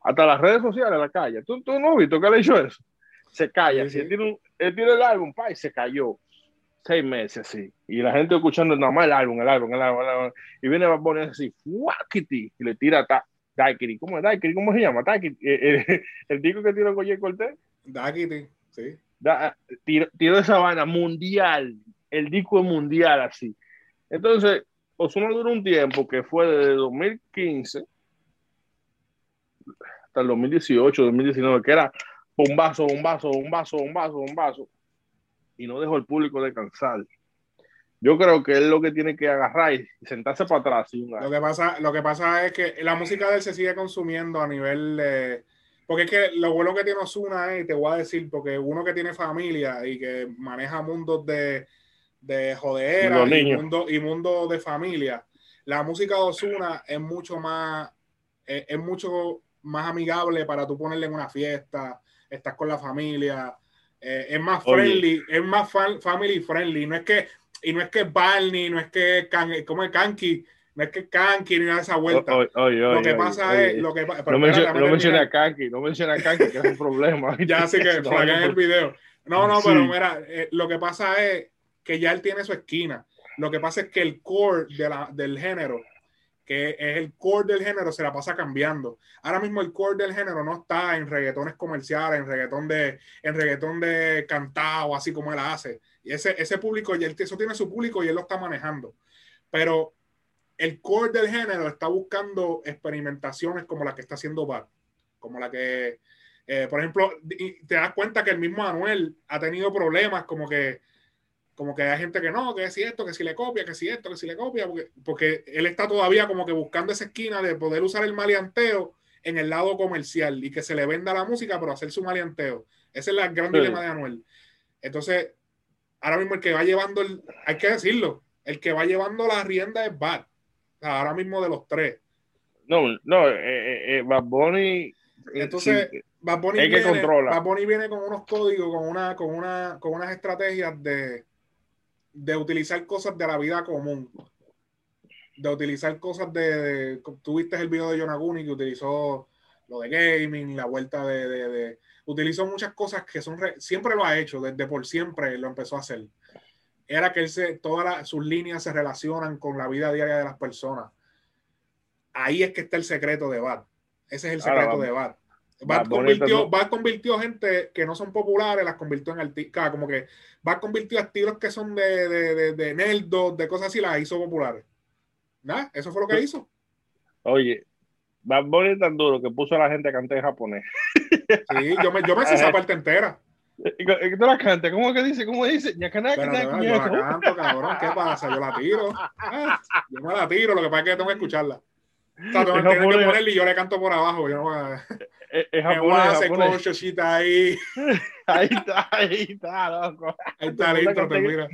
hasta las redes sociales la calle. ¿Tú, tú no has visto que le hecho eso? Se calla. Si él, tiene él tiene el álbum, pa, y se cayó. Seis meses, sí. Y la gente escuchando nada más el álbum, el álbum, el álbum, el álbum. Y viene a poner así, ¡fuakiti! Y le tira ta, Daikiri. ¿Cómo es Daikiri? ¿Cómo se llama? Daikiri. El, el, el, disco que tiró con Cortés. Daikiri, sí. tiró, esa vaina mundial, el disco es mundial así. Entonces, Osuna duró un tiempo que fue desde 2015 hasta el 2018, 2019, que era bombazo, bombazo, bombazo, bombazo, bombazo, y no dejó el público descansar. Yo creo que él lo que tiene que agarrar y sentarse para atrás. lo, que pasa, lo que pasa es que la música de él se sigue consumiendo a nivel de... Porque es que lo bueno que tiene Osuna es, te voy a decir, porque uno que tiene familia y que maneja mundos de, de jodera y, mundo, y mundo de familia, la música de Osuna es mucho más, es, mucho más amigable para tú ponerle en una fiesta, estás con la familia, eh, es más friendly, es más family friendly. No es que y no es que Barney, no es que como el Kanki, no es que Kanki ni nada de esa vuelta. lo que pasa es. Lo que, no, menciona, a Kanki, no menciona a Kanki, que es un problema. ya sí que flagan el video. No, no, pero mira, eh, lo que pasa es que ya él tiene su esquina. Lo que pasa es que el core de la, del género, que es el core del género, se la pasa cambiando. Ahora mismo el core del género no está en reggaetones comerciales, en reggaetón de, en reggaetón de cantado, así como él hace y ese, ese público, y él, eso tiene su público y él lo está manejando. Pero el core del género está buscando experimentaciones como la que está haciendo Bad, como la que, eh, por ejemplo, te das cuenta que el mismo Anuel ha tenido problemas como que, como que hay gente que no, que si esto, que si le copia, que si esto, que si le copia, porque, porque él está todavía como que buscando esa esquina de poder usar el maleanteo en el lado comercial y que se le venda la música, pero hacer su maleanteo. Ese es el gran dilema de Anuel. Entonces, ahora mismo el que va llevando, el, hay que decirlo, el que va llevando la rienda es Bad. ahora mismo de los tres. No, no, eh, eh, eh Bad Bunny. Entonces, Bad, Bunny viene, Bad Bunny viene con unos códigos, con, una, con, una, con unas estrategias de, de utilizar cosas de la vida común. De utilizar cosas de. Tuviste el video de Yonaguni que utilizó lo de gaming, la vuelta de utilizó muchas cosas que son, siempre lo ha hecho, desde por siempre lo empezó a hacer. Era que él se, todas sus líneas se relacionan con la vida diaria de las personas. Ahí es que está el secreto de Bad. Ese es el secreto de Bad. Bad, convirtió, Bad convirtió gente que no son populares, las convirtió en artistas, como que Bad convirtió a estilos que son de, de, de, de nerdos, de cosas así, las hizo populares. ¿Nada? Eso fue lo que hizo. Oye, Bad Bunny es tan duro que puso a la gente a cantar en japonés. Sí, yo me, yo me sé esa parte entera. ¿Y tú la cantas? ¿Cómo que dice? ¿Cómo dice? Ya que nada, yo la canto, cabrón. ¿Qué pasa? Yo la tiro. Ah, yo me la tiro, lo que pasa es que tengo que escucharla. O sea, tengo, que ponerle y yo le canto por abajo. Yo no voy a... Es, es japonés, japonés. ahí. ahí está, ahí está, loco. Ahí está listo, te mira.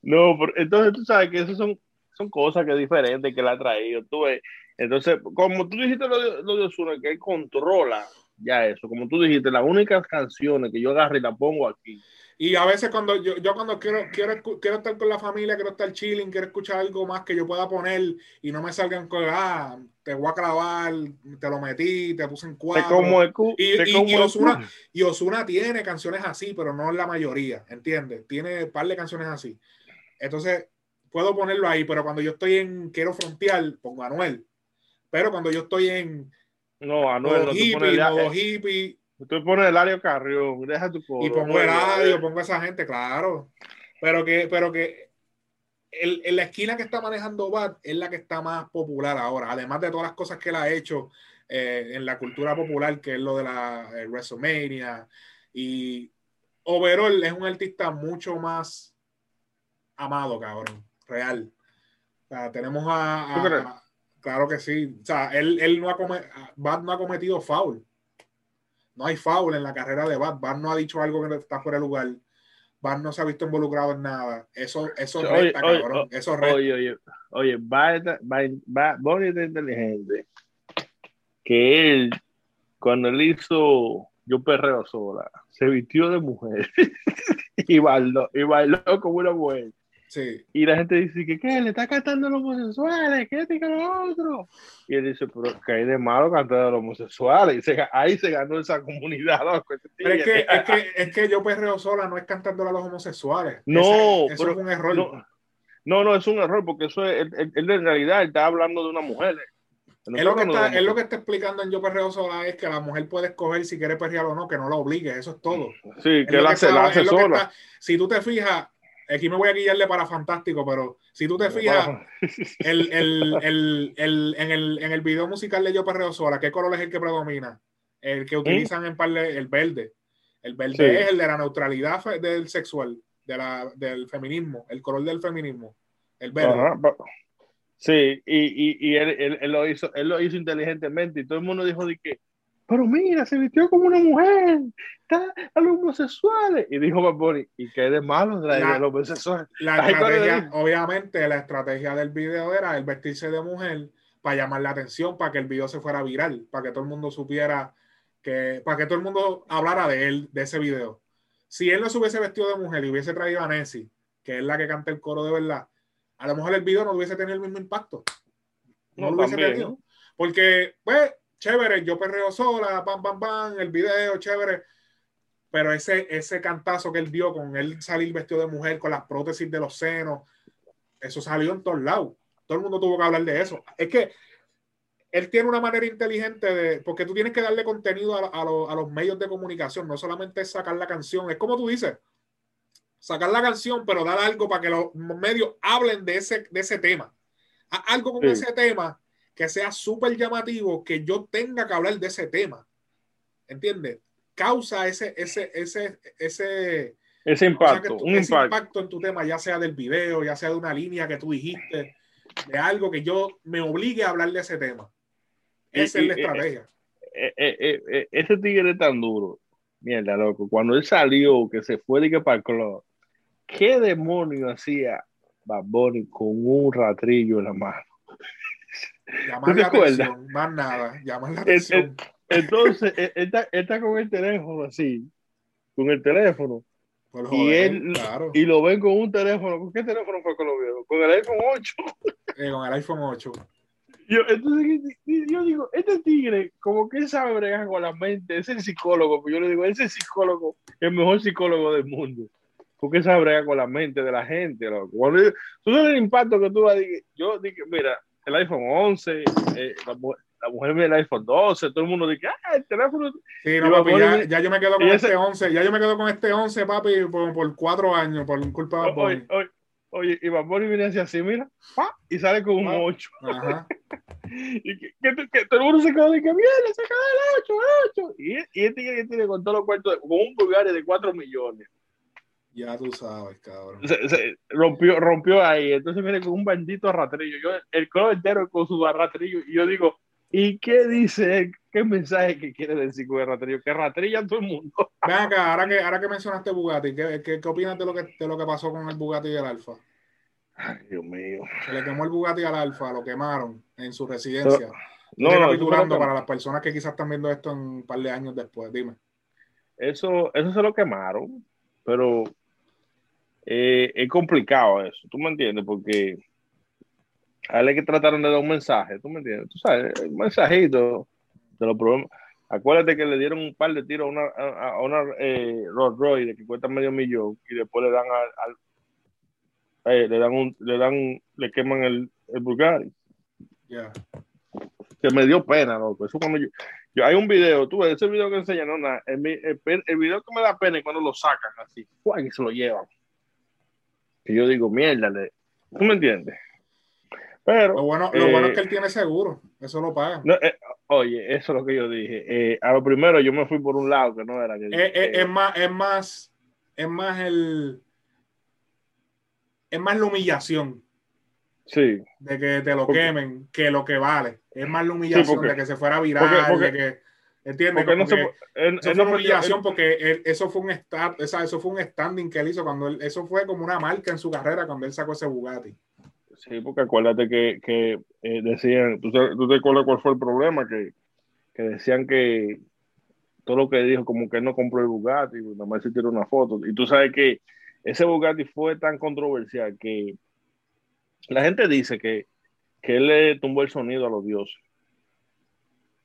No, entonces tú sabes que esas son, son cosas que diferentes que le ha traído. Tú ves, entonces, como tú dijiste lo de, lo de Osuna, que él controla ya eso, como tú dijiste, las únicas canciones que yo agarro y la pongo aquí. Y a veces cuando yo, yo cuando quiero, quiero, quiero estar con la familia, quiero estar chilling, quiero escuchar algo más que yo pueda poner y no me salgan con, ah, te voy a clavar, te lo metí, te puse en cuatro. Como el y, y, Osuna, y, Osuna, tiene canciones así, pero no la mayoría, ¿entiendes? Tiene un par de canciones así. Entonces, puedo ponerlo ahí, pero cuando yo estoy en quiero frontear, pongo a Anuel. Pero cuando yo estoy en no, Anuel, no hippie, pones modo hippie. Tú pones el Eladio Carrión, deja tu coro. Y pongo el audio, pongo a esa gente, claro. Pero que, pero que el, en la esquina que está manejando Bat es la que está más popular ahora, además de todas las cosas que él ha hecho eh, en la cultura popular, que es lo de la eh, WrestleMania. Y overall es un artista mucho más amado, cabrón, real. O sea, tenemos a Claro que sí. O sea, él, él no ha cometido, Bad no ha cometido foul. No hay foul en la carrera de Bad. Bad no ha dicho algo que está fuera de lugar. Bad no se ha visto involucrado en nada. Eso, eso resta, cabrón. eso resta. Oye, oye, oye, Bad, Bad, es inteligente. Que él, cuando él hizo Yo Perreo Sola, se vistió de mujer y bailó, y bailó como una mujer. Y la gente dice que ¿qué? le está cantando a los homosexuales, ¿qué que lo otro? Y él dice, pero ¿qué hay de malo cantar a los homosexuales? Y se, ahí se ganó esa comunidad. Pero es que, es, que, es que yo perreo sola no es cantando a los homosexuales. No, eso es un error. No, no, es un error porque eso es, él, en realidad está hablando de una mujer. Es lo, que está, es lo que está explicando en Yo Perreo Sola es que la mujer puede escoger si quiere perrear o no, que no la obligue, eso es todo. Sí, que la hace, la hace sola. si tú te fijas, aquí me voy a guiarle para fantástico, pero si tú te fijas, el, el, el, en, el, en el video musical de Yo Perreo Sola, ¿qué color es el que predomina? El que ¿Mm? utilizan en par el verde. El verde es el de la neutralidad del sexual, de la, del feminismo, el color del feminismo. El verde. Sí, y, y, él, él, lo hizo, él lo hizo inteligentemente y todo el mundo dijo de que, pero mira, se vistió como una mujer, está a los homosexuales. Y dijo Bad ¿y qué de malo de los homosexuales? La estrategia, obviamente, la estrategia del video era el vestirse de mujer para llamar la atención, para que el video se fuera viral, para que todo el mundo supiera que, para que todo el mundo hablara de él, de ese video. Si él no se hubiese vestido de mujer y hubiese traído a Nessie, que es la que canta el coro de verdad, a lo mejor el video no hubiese tenido el mismo impacto. No, lo hubiese tenido. Porque, pues, chévere, yo perreo sola, pam, pam, pam, el video, chévere. Pero ese, ese cantazo que él dio con él salir vestido de mujer con las prótesis de los senos, eso salió en todos lados. Todo el mundo tuvo que hablar de eso. Es que él tiene una manera inteligente de, porque tú tienes que darle contenido a, a, a los medios de comunicación, no solamente es sacar la canción, es como tú dices, sacar la canción, pero dar algo para que los medios hablen de ese, de ese tema. Algo con ese tema que sea súper llamativo, que yo tenga que hablar de ese tema. ¿Entiendes? Causa ese, ese, ese, ese, ese impacto, un ese impacto. en tu tema, ya sea del video, ya sea de una línea que tú dijiste, de algo que yo me obligue a hablar de ese tema. Esa es la estrategia. Eh, eh, eh, ese tigre tan duro. Mierda, loco. Cuando él salió, que se fue de que para el club, ¿Qué demonio hacía Baboni con un ratrillo en la mano? Llamar la atención, más nada, llamar la atención. Entonces, él está, con el teléfono así, con el teléfono. y él y lo ven con un teléfono. ¿Con qué teléfono fue que lo vieron? Con el iPhone 8. Eh, con el iPhone 8. Yo, entonces, yo digo, este tigre, como que sabe bregar con la mente, es el psicólogo. Yo le digo, ese es el psicólogo, el mejor psicólogo del mundo porque esa brega con la mente de la gente, loco. Cuando, tú sabes el impacto que tú vas yo dije, mira, el iPhone 11, eh, la, mujer ve el iPhone 12, todo el mundo dice, ah, el teléfono. Sí, no, papi, ya, ya, yo me quedo con este 11, ya yo me quedo con este 11, papi, por, por cuatro años, por culpa de Oye, oye, oye, y Bad viene así, mira, pa, y sale con un 8. Ajá. y que, que, todo el mundo se quedó de que viene, se quedó el 8, el 8. Y, y este tiene con todos los cuartos, con un Bulgaria de 4 millones. Ya tú sabes, cabrón. Se, rompió, rompió ahí. Entonces viene con un bendito arratrillo. Yo, el club entero con su arratrillo. Y yo digo, ¿y qué dice? ¿Qué mensaje que quiere decir con el ratrillo? Que ratrilla todo el mundo. Ven acá, ahora que, ahora que mencionaste Bugatti, ¿qué, qué, qué opinas de lo, que, de lo que pasó con el Bugatti y el Alfa? Ay, Dios mío. Se le quemó el Bugatti al Alfa, lo quemaron en su residencia. no, no, para las personas que quizás están viendo esto en un par de años después, dime. Eso, eso se lo quemaron, pero eh, es complicado eso, ¿tú me entiendes? Porque a él es que trataron de dar un mensaje, ¿tú me entiendes? Tú sabes, un mensajito de los problemas. Acuérdate que le dieron un par de tiros a una, a una eh, Rolls Royce que cuesta medio millón y después le dan al, eh, le dan un, le dan, le queman el, el Bulgari. Ya. Que me dio pena, loco. Eso cuando yo, yo, hay un video, tú ves ese video que enseña, no, el, el, video que me da pena es cuando lo sacan así, y se lo llevan y yo digo, mierda, ¿tú me entiendes? Pero, lo bueno, lo bueno es que él tiene seguro, eso lo paga. Eh, oye, eso es lo que yo dije. Eh, a lo primero yo me fui por un lado que no era que. Eh, es, más, es más, es más el. Es más la humillación. Sí. De que te lo quemen que lo que vale. Es más la humillación de que se fuera viral, de que ¿Entiendes? Porque no se, eso fue una porque eso fue un eso fue un standing que él hizo cuando él, eso fue como una marca en su carrera cuando él sacó ese Bugatti. Sí, porque acuérdate que, que eh, decían, ¿tú, te acuerdas cuál fue el problema? Que, que, decían que todo lo que dijo, como que él no compró el Bugatti, nada más se tiró una foto. Y tú sabes que ese Bugatti fue tan controversial que la gente dice que, que él le tumbó el sonido a los dioses.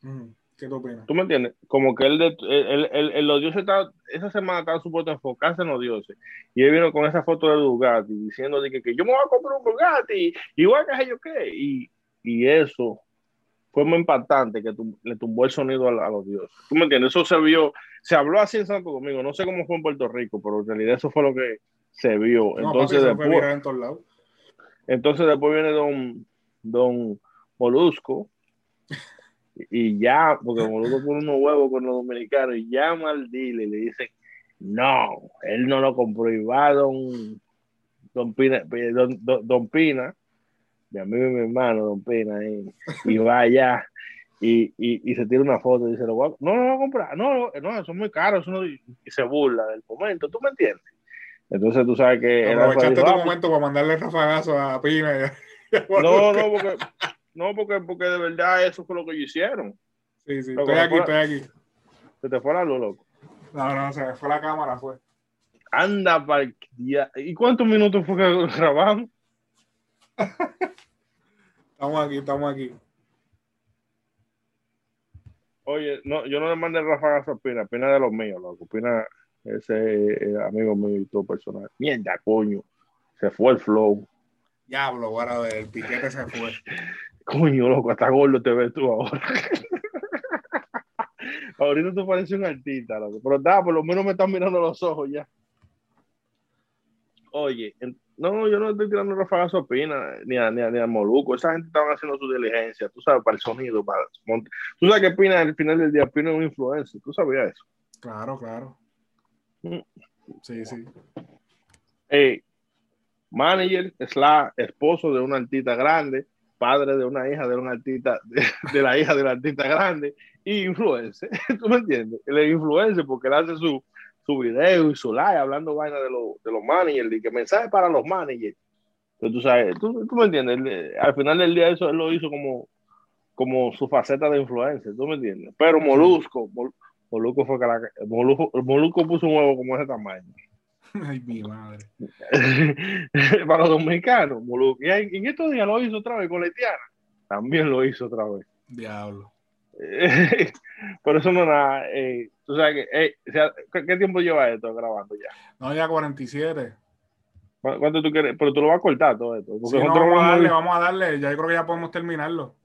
Mm. ¿Qué tú opinas? ¿Tú me entiendes? Como que él, él, él, los dioses esa semana estaba supuesto a enfocarse en los dioses. Y él vino con esa foto de Bugatti diciendo que, que yo me voy a comprar un Bugatti a que yo qué. Y, y eso fue muy impactante que le tumbó el sonido a, los dioses. ¿Tú me entiendes? Eso se vio, se habló así en Santo Domingo, no sé cómo fue en Puerto Rico, pero en realidad eso fue lo que se vio. entonces, después, entonces después viene don, don Molusco y ya, porque Molusco pone unos huevos con los dominicanos y llama al dealer y le dicen, no, él no lo compró y va don, don Pina, don Pina mi amigo y mi hermano, Don Pina, y, va allá y, y, se tira una foto y dice, no, no lo voy a comprar, no, no, eso es muy caro, eso y se burla del momento, ¿tú me entiendes? Entonces tú sabes que... Aprovechaste tu ah, pues momento para mandarle rafagazo a Pina. no, no, porque, no porque, porque de verdad eso fue lo que ellos hicieron. Sí, sí, estoy aquí, estoy aquí. Se te fue la luz, loco. No, no, se me fue la cámara, fue. Anda, para ¿y cuántos minutos fue que grabamos? estamos aquí, estamos aquí. Oye, no, yo no le mandé Rafa a Pina, Pina de los míos, loco. Pina, ese amigo mío y todo personal. Mierda, coño. Se fue el flow. Diablo, ahora el piquete se fue. Coño, loco, hasta gordo te ves tú ahora. Ahorita tú pareces un artista, loco. Pero da, por lo menos me están mirando los ojos ya. Oye, no, yo no estoy tirando rafagazo a Pina ni a, ni, a, ni a Moluco. Esa gente estaba haciendo su diligencia, tú sabes, para el sonido. Para... Tú sabes que Pina, al final del día, Pina es un influencer. ¿Tú sabías eso? Claro, claro. Mm. Sí, sí. Hey, manager es la esposo de una artista grande, padre de una hija de una artista, de, la hija de la artista grande, y influencer. ¿Tú me entiendes? Él es influencer porque él hace su, su video y su live hablando vaina de, de los managers y que mensaje para los managers. Entonces, tú sabes, tú, tú me entiendes, al final del día eso él lo hizo como, como su faceta de influencer, ¿tú me entiendes? Pero Molusco, Molusco fue que la, Molusco, Molusco puso un huevo como ese tamaño. Ay, mi madre. para los dominicanos, Molusco. Y en estos días lo hizo otra vez con Letiana. También lo hizo otra vez. Diablo. Por eso no nada. Eh, tú sabes que, ¿qué, tiempo lleva esto grabando ya? No, ya 47. ¿Cuánto tú quieres? Pero tú lo vas a cortar todo esto. vamos a darle, vamos a darle. Ya yo creo que ya podemos terminarlo.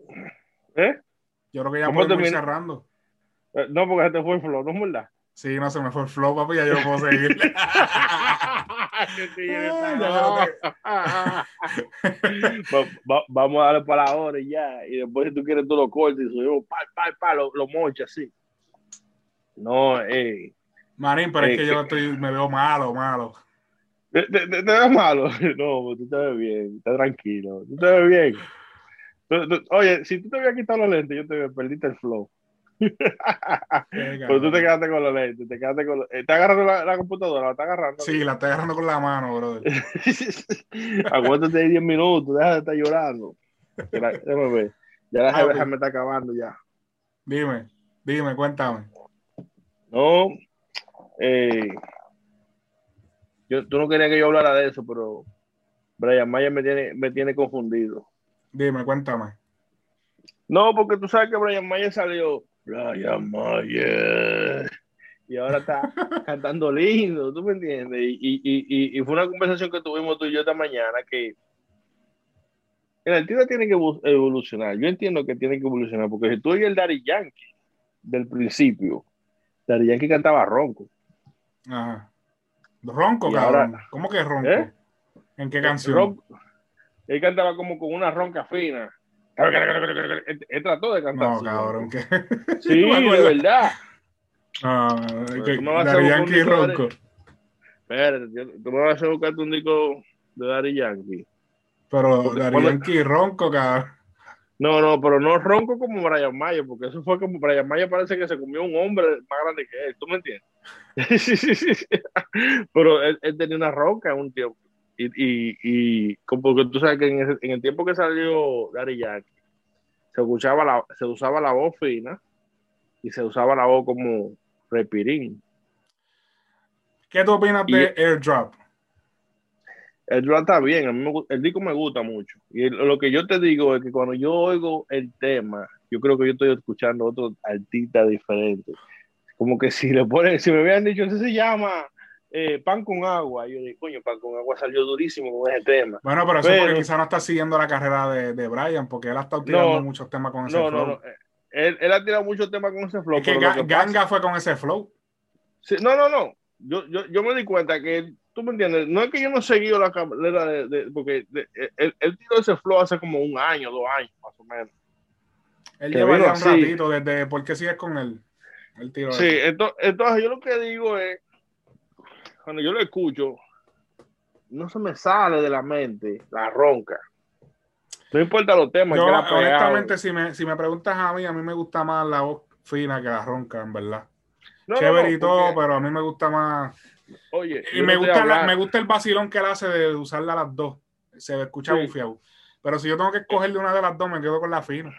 ¿Eh? Yo creo que ya podemos ir cerrando. Eh, no, porque se te fue el flow, ¿no es verdad? Sí, no, se me fue el flow, papi, ya yo no puedo seguir. vamos a darle para la hora y ya. Y después, si tú quieres, tú lo cortes y subimos, pa, pa, pa, lo, lo mochas así. No, eh. Marín, pero es que yo estoy, me veo malo, malo. ¿Te, te, ves malo? No, tú te ves bien, estás tranquilo. Tú te ves bien. oye, si tú te habías quitado los lentes, yo te perdiste el flow. Pero tú te quedaste con los lentes, te quedaste con los... ¿Estás agarrando la, computadora? ¿La estás agarrando? Sí, la estoy agarrando con la mano, brother. Aguántate 10 minutos, deja de estar llorando. déjame ver. Ya la ah, me está acabando ya. Dime, dime, cuéntame. No, eh, yo, tú no querías que yo hablara de eso, pero Brian Mayer me tiene, me tiene confundido. Dime, cuéntame. No, porque tú sabes que Brian Mayer salió Brian Mayer. Y ahora está cantando lindo, ¿tú me entiendes? Y, y, y, y, fue una conversación que tuvimos tú y yo esta mañana que el artista tiene que evolucionar. Yo entiendo que tiene que evolucionar, porque si tú oyes el Daddy Yankee del principio, Daddy Yankee cantaba ronco. Ajá. Ronco, cabrón. ¿Cómo que ronco? ¿Eh? ¿En qué canción? Él cantaba como con una ronca fina. Él trató de cantar. No, cabrón. ¿qué? Sí, de verdad. Ah, que Daddy Yankee ronco. Espérate, tú me vas a buscar un disco de Daddy Yankee. Pero Daddy Yankee ronco, cabrón. No, no, pero no ronco como Brian Mayer, porque eso fue como Brian Mayer parece que se comió un hombre más grande que él, ¿tú me entiendes? sí, sí, sí, Pero él, tenía una ronca en un tiempo. Y, y, y porque tú sabes que en, el tiempo que salió Gary Yankee, se escuchaba la, se usaba la voz fina y se usaba la voz como repirín. ¿Qué tú opinas de Airdrop? el drop está bien, el disco me gusta mucho. Y lo que yo te digo es que cuando yo oigo el tema, yo creo que yo estoy escuchando otro artista diferente. Como que si le ponen, si me hubieran dicho, ese se llama eh, pan con agua. Y yo dije, coño, pan con agua salió durísimo con ese tema. Bueno, pero eso porque quizá no está siguiendo la carrera de, de Brian, porque él ha estado tirando muchos temas con ese no, flow. No, no, él, él, ha tirado muchos temas con ese flow. Es que, Ganga fue con ese flow. Sí, no, no, no. Yo, yo, yo me di cuenta que tú me entiendes, no es que yo no he seguido la carrera de, de, porque de, él, él, tiró ese flow hace como un año, dos años, más o menos. Él lleva ya un ratito desde, ¿por qué sigues con él? Sí, entonces, entonces yo lo que digo es, cuando yo lo escucho, no se me sale de la mente la ronca. No importa los temas. Yo, que honestamente, si me, si me preguntas a mí, a mí me gusta más la voz fina que la ronca, en verdad. No, Chévere no, no, y todo, pero a mí me gusta más. Oye, y me gusta, la, me gusta el vacilón que él hace de usarla a las dos. Se escucha sí. bufiado. Pero si yo tengo que escoger de una de las dos, me quedo con la fina.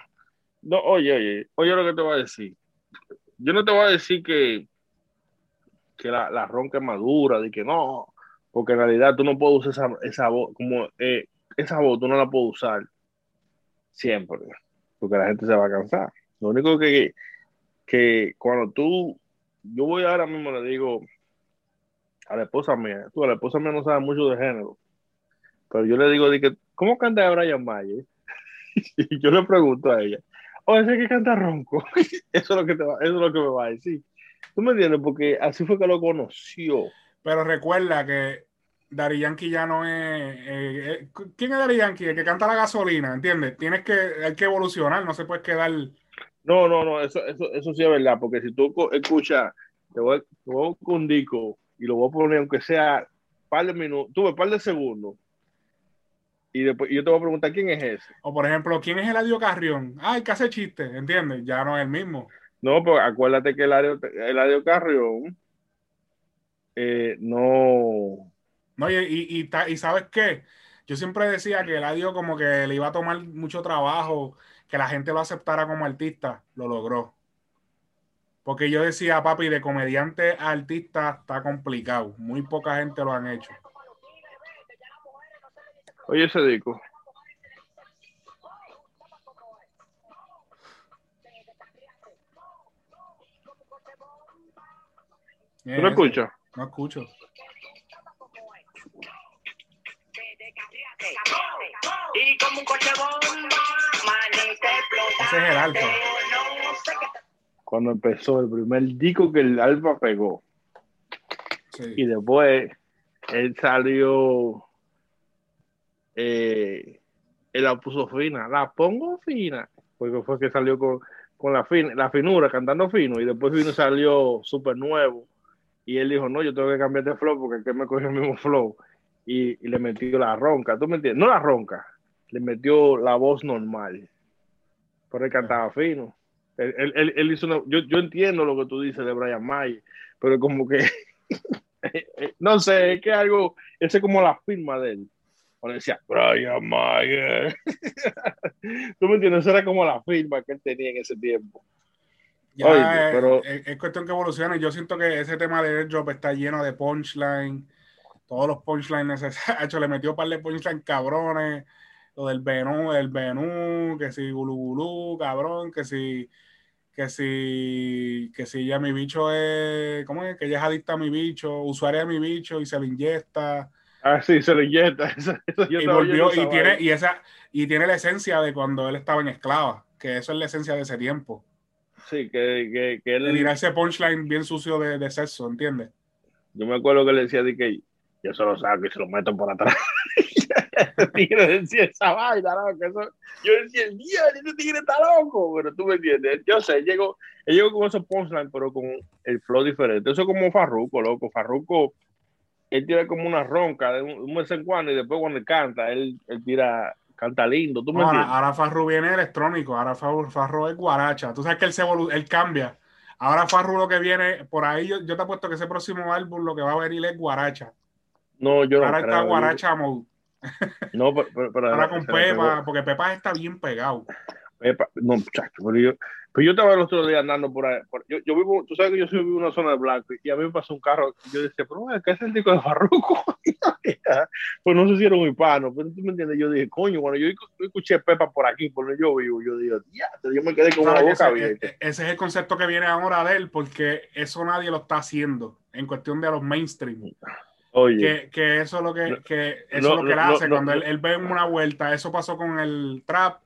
No, oye, oye, oye lo que te voy a decir. Yo no te voy a decir que, que la, la ronca es madura, de que no, porque en realidad tú no puedes usar esa, esa voz, como eh, esa voz tú no la puedes usar siempre, porque la gente se va a cansar. Lo único que, que cuando tú, yo voy ahora mismo le digo a la esposa mía, tú a la esposa mía no sabe mucho de género, pero yo le digo, de que, ¿cómo canta Brian Mayer? y yo le pregunto a ella, o ese que canta ronco, eso es lo que te va, eso es lo que me va a decir. ¿Tú me entiendes? Porque así fue que lo conoció. Pero recuerda que Dari Yankee ya no es. Eh, eh, ¿Quién es Dari Yankee? El que canta la gasolina, ¿entiendes? Tienes que, hay que evolucionar, no se puede quedar. No, no, no, eso, eso, eso sí es verdad, porque si tú escuchas, te voy, te voy con un disco y lo voy a poner, aunque sea un par de minutos, tuve un par de segundos, y después yo te voy a preguntar quién es ese. O por ejemplo, ¿quién es Eladio Carrión? Ah, el que hace chiste, ¿entiendes? Ya no es el mismo. No, pues acuérdate que Eladio, Eladio Carrión eh, no. No, y, y, y, y, sabes qué? Yo siempre decía que Eladio como que le iba a tomar mucho trabajo, que la gente lo aceptara como artista, lo logró. Porque yo decía, papi, de comediante a artista está complicado. Muy poca gente lo han hecho. Oye, ese disco. ¿Tú lo escuchas? No escucho. Y como un coche bomba, Ese es el alfa. Cuando empezó el primer disco que el alfa pegó. Sí. Y después él salió eh, él la puso fina, la pongo fina, porque fue que salió con, con la, fin, la finura, cantando fino, y después vino salió súper nuevo, y él dijo, no, yo tengo que cambiar de flow, porque que me cogió el mismo flow, y, y, le metió la ronca, ¿tú me entiendes? No la ronca, le metió la voz normal, pero él cantaba fino. Él, él, él hizo una, yo, yo entiendo lo que tú dices de Brian May, pero como que, no sé, es que algo, ese es como la firma de él cuando decía Brian Mayer. ¿Tú me entiendes? Esa era como la firma que él tenía en ese tiempo. Ya Oye, es, pero... es, es, cuestión que evolucione. Yo siento que ese tema de airdrop está lleno de punchline. Todos los punchlines necesarios. Le metió un par de punchlines cabrones. Lo del Benú, el Benú, que si Gulu Gulu, cabrón, que si que si que si ya mi bicho es, ¿cómo es? Que ella es adicta a mi bicho, usuaria de mi bicho y se lo inyecta. Ah, sí, se lo inyecta. Eso, eso y volvió, y tiene, y, esa, y tiene la esencia de cuando él estaba en esclava, que eso es la esencia de ese tiempo. Sí, que, que, que él. De tirar ese punchline bien sucio de, de sexo, ¿entiendes? Yo me acuerdo que le decía de que yo se lo saco y se lo meto por atrás. tigre decía esa vaina, ¿no? que eso, yo decía, el día, ese tigre está loco, pero tú me entiendes. Yo sé, él llegó, él llegó con esos punchlines, pero con el flow diferente. Eso es como Farruko, loco. Farruko él tira como una ronca de un, un mes en cuando y después cuando él canta, él, él tira, canta lindo. ¿tú me ahora, ahora Farru viene electrónico, ahora Farru, Farru, es guaracha. Tú sabes que él, se él cambia. Ahora Farru lo que viene, por ahí yo, yo te apuesto que ese próximo álbum lo que va a venir es guaracha. No, yo ahora no está guaracha mode. No, pero, pero, pero ahora con Pepa, porque Pepa está bien pegado. No, muchacho, pero yo, pero yo estaba el otro día andando por ahí. por- yo, yo vivo, tú sabes que yo soy vivo en una zona de blanco y a mí me pasó un carro. y Yo decía, pero ¿qué es el disco de Farruko? pues no sé si era un hispano, pero tú me entiendes. Yo dije, coño, cuando yo, yo escuché Pepa por aquí, por donde yo vivo, yo dije, diablo, yo me quedé con la ¿Sabes que boca abierta. e- ese es el concepto que viene ahora de él, porque eso nadie lo está haciendo en cuestión de los mainstream. Oye, Que, que eso es lo que, que eso no, es lo que él hace no, cuando él ve una vuelta. Eso pasó con el trap,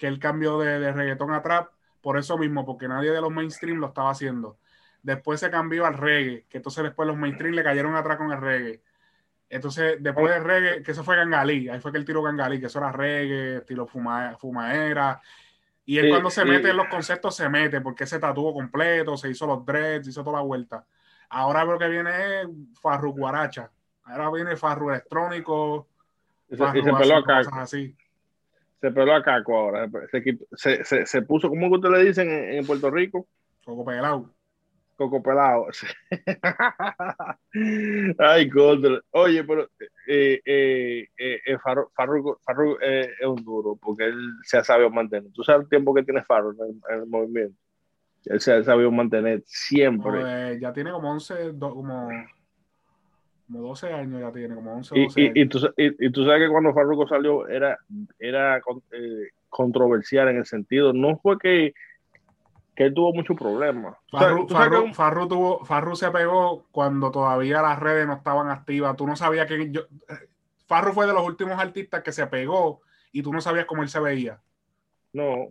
que él cambió de, de reggaetón a trap, por eso mismo, porque nadie de los mainstream lo estaba haciendo. Después se cambió al reggae, que entonces después los mainstream le cayeron atrás con el reggae. Entonces, después del reggae, que eso fue Gangalí, ahí fue que él tiró Gangalí, que eso era reggae, estilo fuma, fumaera. Y él Sí, cuando se sí. mete en los conceptos, se mete, porque se tatuó completo, se hizo los dreads, hizo toda la vuelta. Ahora lo que viene es Farru Guaracha. Ahora viene Farru Electrónico, y se, Farru y se así, peló acá, cosas así. Se peló a Caco ahora. Se, se, se, se, puso, ¿cómo que ustedes le dicen en, en Puerto Rico? Coco pelado. Coco pelado. Ay, contra. Oye, pero eh, eh, eh, eh, Farru- Farruko, eh, es un duro porque él se ha sabido mantener. Tú sabes el tiempo que tiene Farro en, el- en el movimiento. Él se ha sabido mantener siempre. Pues, ya tiene como 11, do- como, como 12 años, ya tiene como 11 o Y, 12 y, años. y, tú, y- tú sabes que cuando Farruko salió era, era eh, controversial en el sentido, no fue que, que él tuvo muchos problemas. Farru, que Farru- un- Farru tuvo, Farru se pegó cuando todavía las redes no estaban activas. Tú no sabías que yo. Farru fue de los últimos artistas que se pegó y tú no sabías cómo él se veía. No.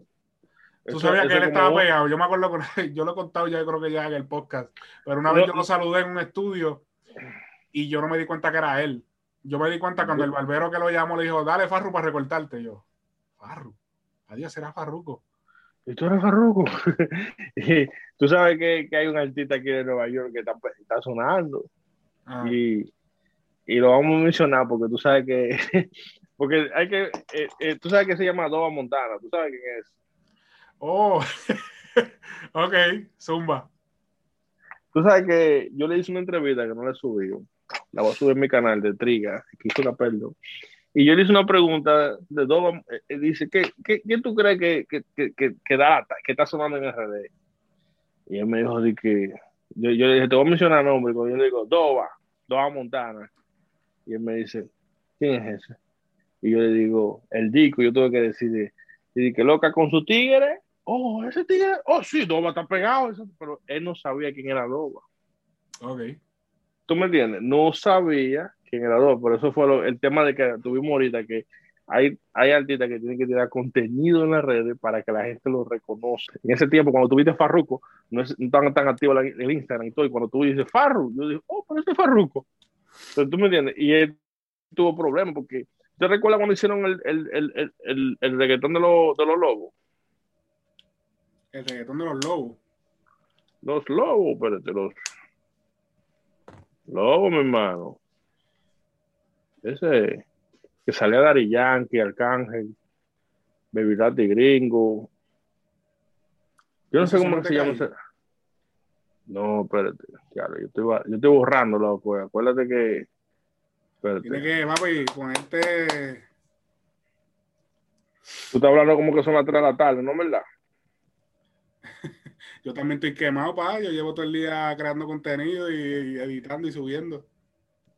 Tú Eso- sabías que él estaba un- pegado. Yo me acuerdo que yo lo he contado ya, creo que ya en el podcast. Pero una vez yo lo saludé en un estudio y yo no me di cuenta que era él. Yo me di cuenta cuando el barbero que lo llamó le dijo, dale Farru para recortarte. Y yo, Farru, adiós, será Farruco. Y tú eres Farruko. y tú sabes que, que hay un artista aquí de Nueva York que está, está sonando. Ah, Y, y lo vamos a mencionar porque tú sabes que. Porque hay que. eh, eh, tú sabes que se llama Dova Montana. Tú sabes quién es. Oh, ok, Zumba. Tú sabes que yo le hice una entrevista que no la he subido. La voy a subir en mi canal de Triga, que hizo una perdón. Y yo le hice una pregunta de Dova. eh, eh, dice: ¿qué, qué, qué tú crees que, que, que, que, que da- que está sonando en RD? Y él me dijo de que. Yo, yo le dije: Te voy a mencionar nombre. Cuando yo le digo Dova, Dova Montana. Y él me dice: ¿Quién es ese? Y yo le digo: El disco. Yo tuve que decir: y dije, loca con su tigre. Oh, ese tigre. Oh, sí, Dova está pegado. Pero él no sabía quién era Dova. Ok. ¿Tú me entiendes? No sabía quién era Dova. Por eso fue lo- el tema de que tuvimos ahorita, que hay, hay artistas que tienen que tirar contenido en las redes para que la gente lo reconozca. En ese tiempo, cuando tuviste Farruko, no es no tan, tan activo la- el Instagram y todo, y cuando tú dices Farru, yo digo, oh, pero ese es Farruko. Entonces, ¿tú me entiendes? Y él tuvo problemas porque, ¿te recuerdas cuando hicieron el, el, el, el, reggaetón de, los de los lobos? El reggaetón de los lobos. Los lobos, espérate, los lobos, mi hermano. Ese que salía Dari Yankee, Arcángel, Baby Rati Gringo. Yo no sé ¿Eso cómo no se llama ese. No, espérate, claro, yo estoy, yo estoy borrando, loco. Acuérdate que. Espérate. Tiene que, papi, ponerte. Tú estás hablando como que son las 3 de la tarde, ¿no verdad? Yo también estoy quemado, pa. Yo llevo todo el día creando contenido y, y editando y subiendo.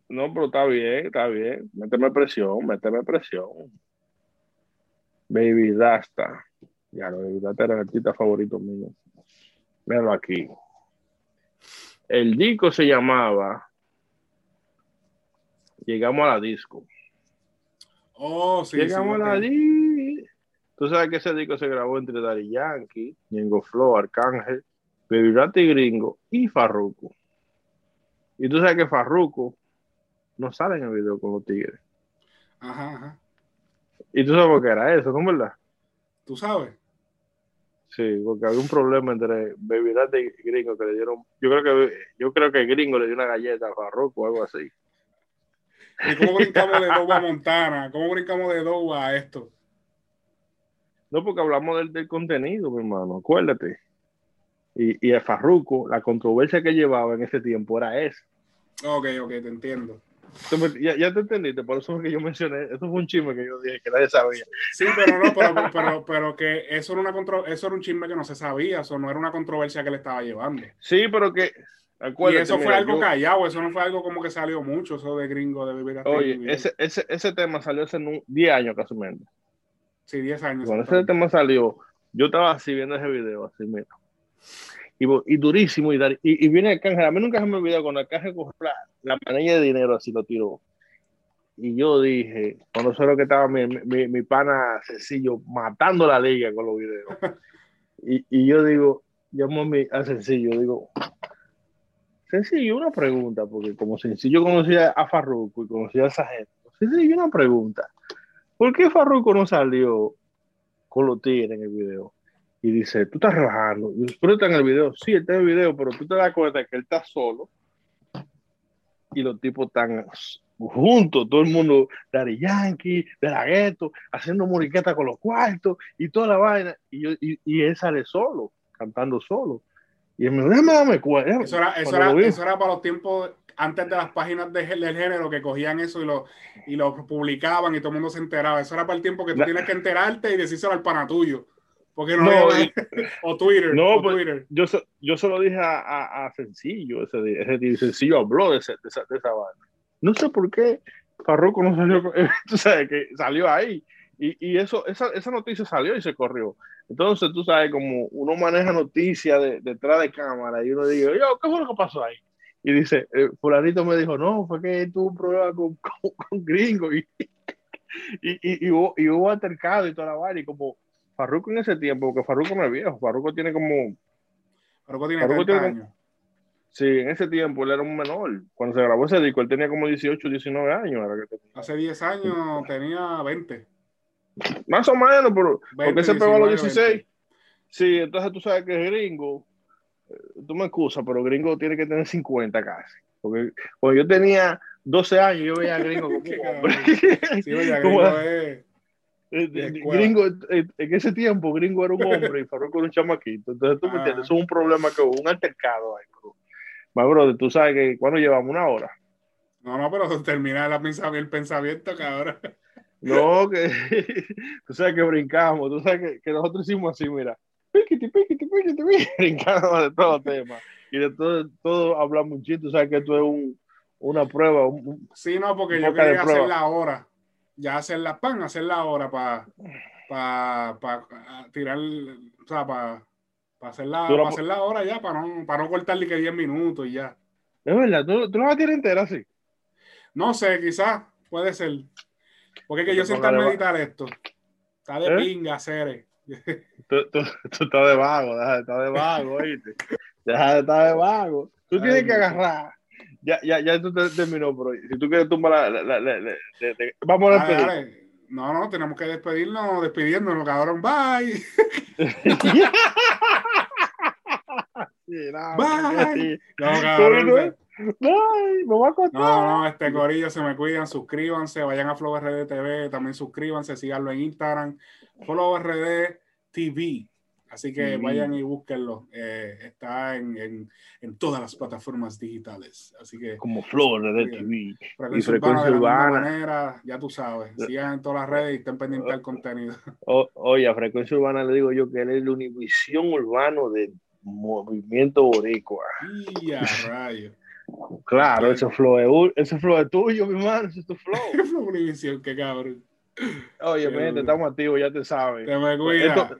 No, pero está bien, está bien. Méteme presión, méteme presión. Baby Rasta. Ya, lo Baby Rasta era el artista favorito mío. Míralo aquí. El disco se llamaba Llegamos a la disco. Oh, sí. Llegamos sí, a la disco. Tú sabes que ese disco se grabó entre Daddy Yankee, Ñengo Flow, Arcángel, Baby Rasta y Gringo y Farruko. Y tú sabes que Farruko no sale en el video con los tigres. Ajá, ajá. Y tú sabes por qué era eso, ¿no es verdad? Tú sabes. Sí, porque había un problema entre Baby y Gringo que le dieron. Yo creo que yo creo que Gringo le dio una galleta a Farruko o algo así. ¿Y cómo brincamos de Doba a Montana? ¿Cómo brincamos de Doba a esto? No, porque hablamos del, del contenido, mi hermano, acuérdate. Y, y el Farruko, la controversia que llevaba en ese tiempo era esa. Ok, ok, te entiendo. Ya, ya te entendiste, por eso es que yo mencioné, eso fue un chisme que yo dije que nadie sabía. Sí, pero no, pero, pero, pero que eso era, una contro- eso era un chisme que no se sabía, eso no era una controversia que le estaba llevando. Sí, pero que, Y acuérdate, eso fue mira, algo yo- callado, eso no fue algo como que salió mucho, eso de gringo de vivir Oye, ese, ese, ese tema salió hace nu- 10 años casi menos. Sí, 10 años. Cuando ese tema salió, yo estaba así viendo ese video, así, mira. Y, durísimo, y, dar- y, y viene el canje. A mí nunca se me olvidó cuando el canje cogió la, la manilla de dinero, así lo tiró. Y yo dije, cuando eso era lo que estaba mi, mi, mi pana sencillo matando la liga con los videos. Y, y yo digo, llamo a, mi, a sencillo, digo, sencillo, una pregunta, porque como sencillo conocía a Farruko y conocía a esa gente, sencillo, una pregunta. ¿Por qué Farruko no salió con los tigres en el video? Y dice, tú estás rebajando. Y yo, Pero está en el video. Sí, está en el video, pero tú te das cuenta que él está solo y los tipos están juntos, todo el mundo, Dari Yankee, de la gueto, haciendo muriqueta con los cuartos y toda la vaina. Y, yo, y, y él sale solo, cantando solo. Y me dijo, cuenta. Eso era, eso, era, eso era para los tiempos antes de las páginas de, del género que cogían eso y lo, y lo publicaban y todo el mundo se enteraba. Eso era para el tiempo que tú La- tienes que enterarte y decírselo al pana tuyo. Porque no, No, había- y- o Twitter. No, o pues, Twitter. yo, se- yo se lo dije a, a, a Sencillo ese día. Ese Sencillo habló de, ese- de esa, de esa vaina. No sé por qué Farruko no salió, tú sabes, que salió ahí. Y, y eso, esa, esa noticia salió y se corrió. Entonces, tú sabes, como uno maneja noticias de, detrás de cámara y uno dice, yo, ¿qué fue lo que pasó ahí? Y dice, eh, fulanito me dijo, no, fue que tuvo un problema con, con, con gringo y, y, y, y hubo, y hubo altercado y toda la vaina. Y como Farruko en ese tiempo, porque Farruko no es viejo, Farruko tiene como Farruko tiene Farruko 30 tiene- años. Sí, en ese tiempo él era un menor. Cuando se grabó ese disco, él tenía como 18, 19 años. era que tenía. Hace 10 años tenía 20. Más o menos, pero porque 20, se pegó a los 19, 16. Sí, entonces tú sabes que es gringo. eh, Tú me excusas, pero gringo tiene que tener 50 casi. Porque cuando yo tenía 12 años, yo veía a gringo como hombre. Sí, oye, gringo es- gringo, eh, en ese tiempo, gringo era un hombre y Farruko era un chamaquito. Entonces, tú me Ah. entiendes, eso es un problema que hubo, un altercado ahí. bro. My brother, tú sabes que cuando llevamos una hora. No, no, pero termina la el pensamiento, cabrón. No, que tú sabes que brincamos, tú sabes que, que nosotros hicimos así, mira, piquiti, piquiti, piquiti, piquiti, brincamos de todos los temas y de todo, todo hablamos un chiste, tú sabes que esto es un, una prueba, un- Sí, no, porque yo quería hacer prueba. la hora. Ya hacer la pan, hacer la hora para pa, pa, tirar, o sea, para pa pu- hacer la hora ya, para no, para no cortarle que 10 minutos y ya. es verdad, tú, tú la vas a tirar entera así. No sé, quizás puede ser. Porque es que yo de meditar esto. Está de ¿Eh? pinga, Cere. Tú, tú, tú estás de vago, deja de estar de vago, ¿oíste? Deja de estar de vago. Tú Ay, tienes que agarrar. Ya, ya, ya esto te terminó, pero si tú quieres tumbar la, vamos a despedir. No, no, tenemos que despedirnos, despidiéndonos, cabrón. Bye. Sí, no, Bye. sí. No, cabrón. Bye, me voy a contar. No, no, este corillo se me cuidan, suscríbanse, vayan a Flow RD TV, también suscríbanse, síganlo en Instagram, Flow RD TV. Así que vayan y búsquenlo. eh, está en, en, en todas las plataformas digitales. Así que Como Flor de TV. frecuencia, y urbana, Frecuencia misma Urbana. manera, ya tú sabes. Sigan en todas las redes y estén pendientes del contenido. O- oye, a Frecuencia Urbana le digo yo que él es la Univisión Urbano del movimiento boricua. Y a rayo. Claro, ese flow es, ese flow es tuyo, mi hermano, ese es tu flow. Flow Univisión, qué cabrón. Oye, mi gente, estamos activos, ya te sabes. Te me cuida. Esto-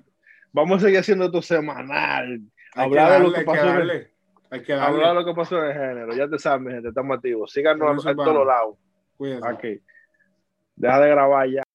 vamos a seguir haciendo esto semanal. Hay hablar de lo que hay pasó en. Hay que. Hablar de lo que pasó en el género, ya te sabes, mi gente, estamos activos. Síganos Frecuencia en todos lados. Cuídense. Aquí. Deja de grabar ya.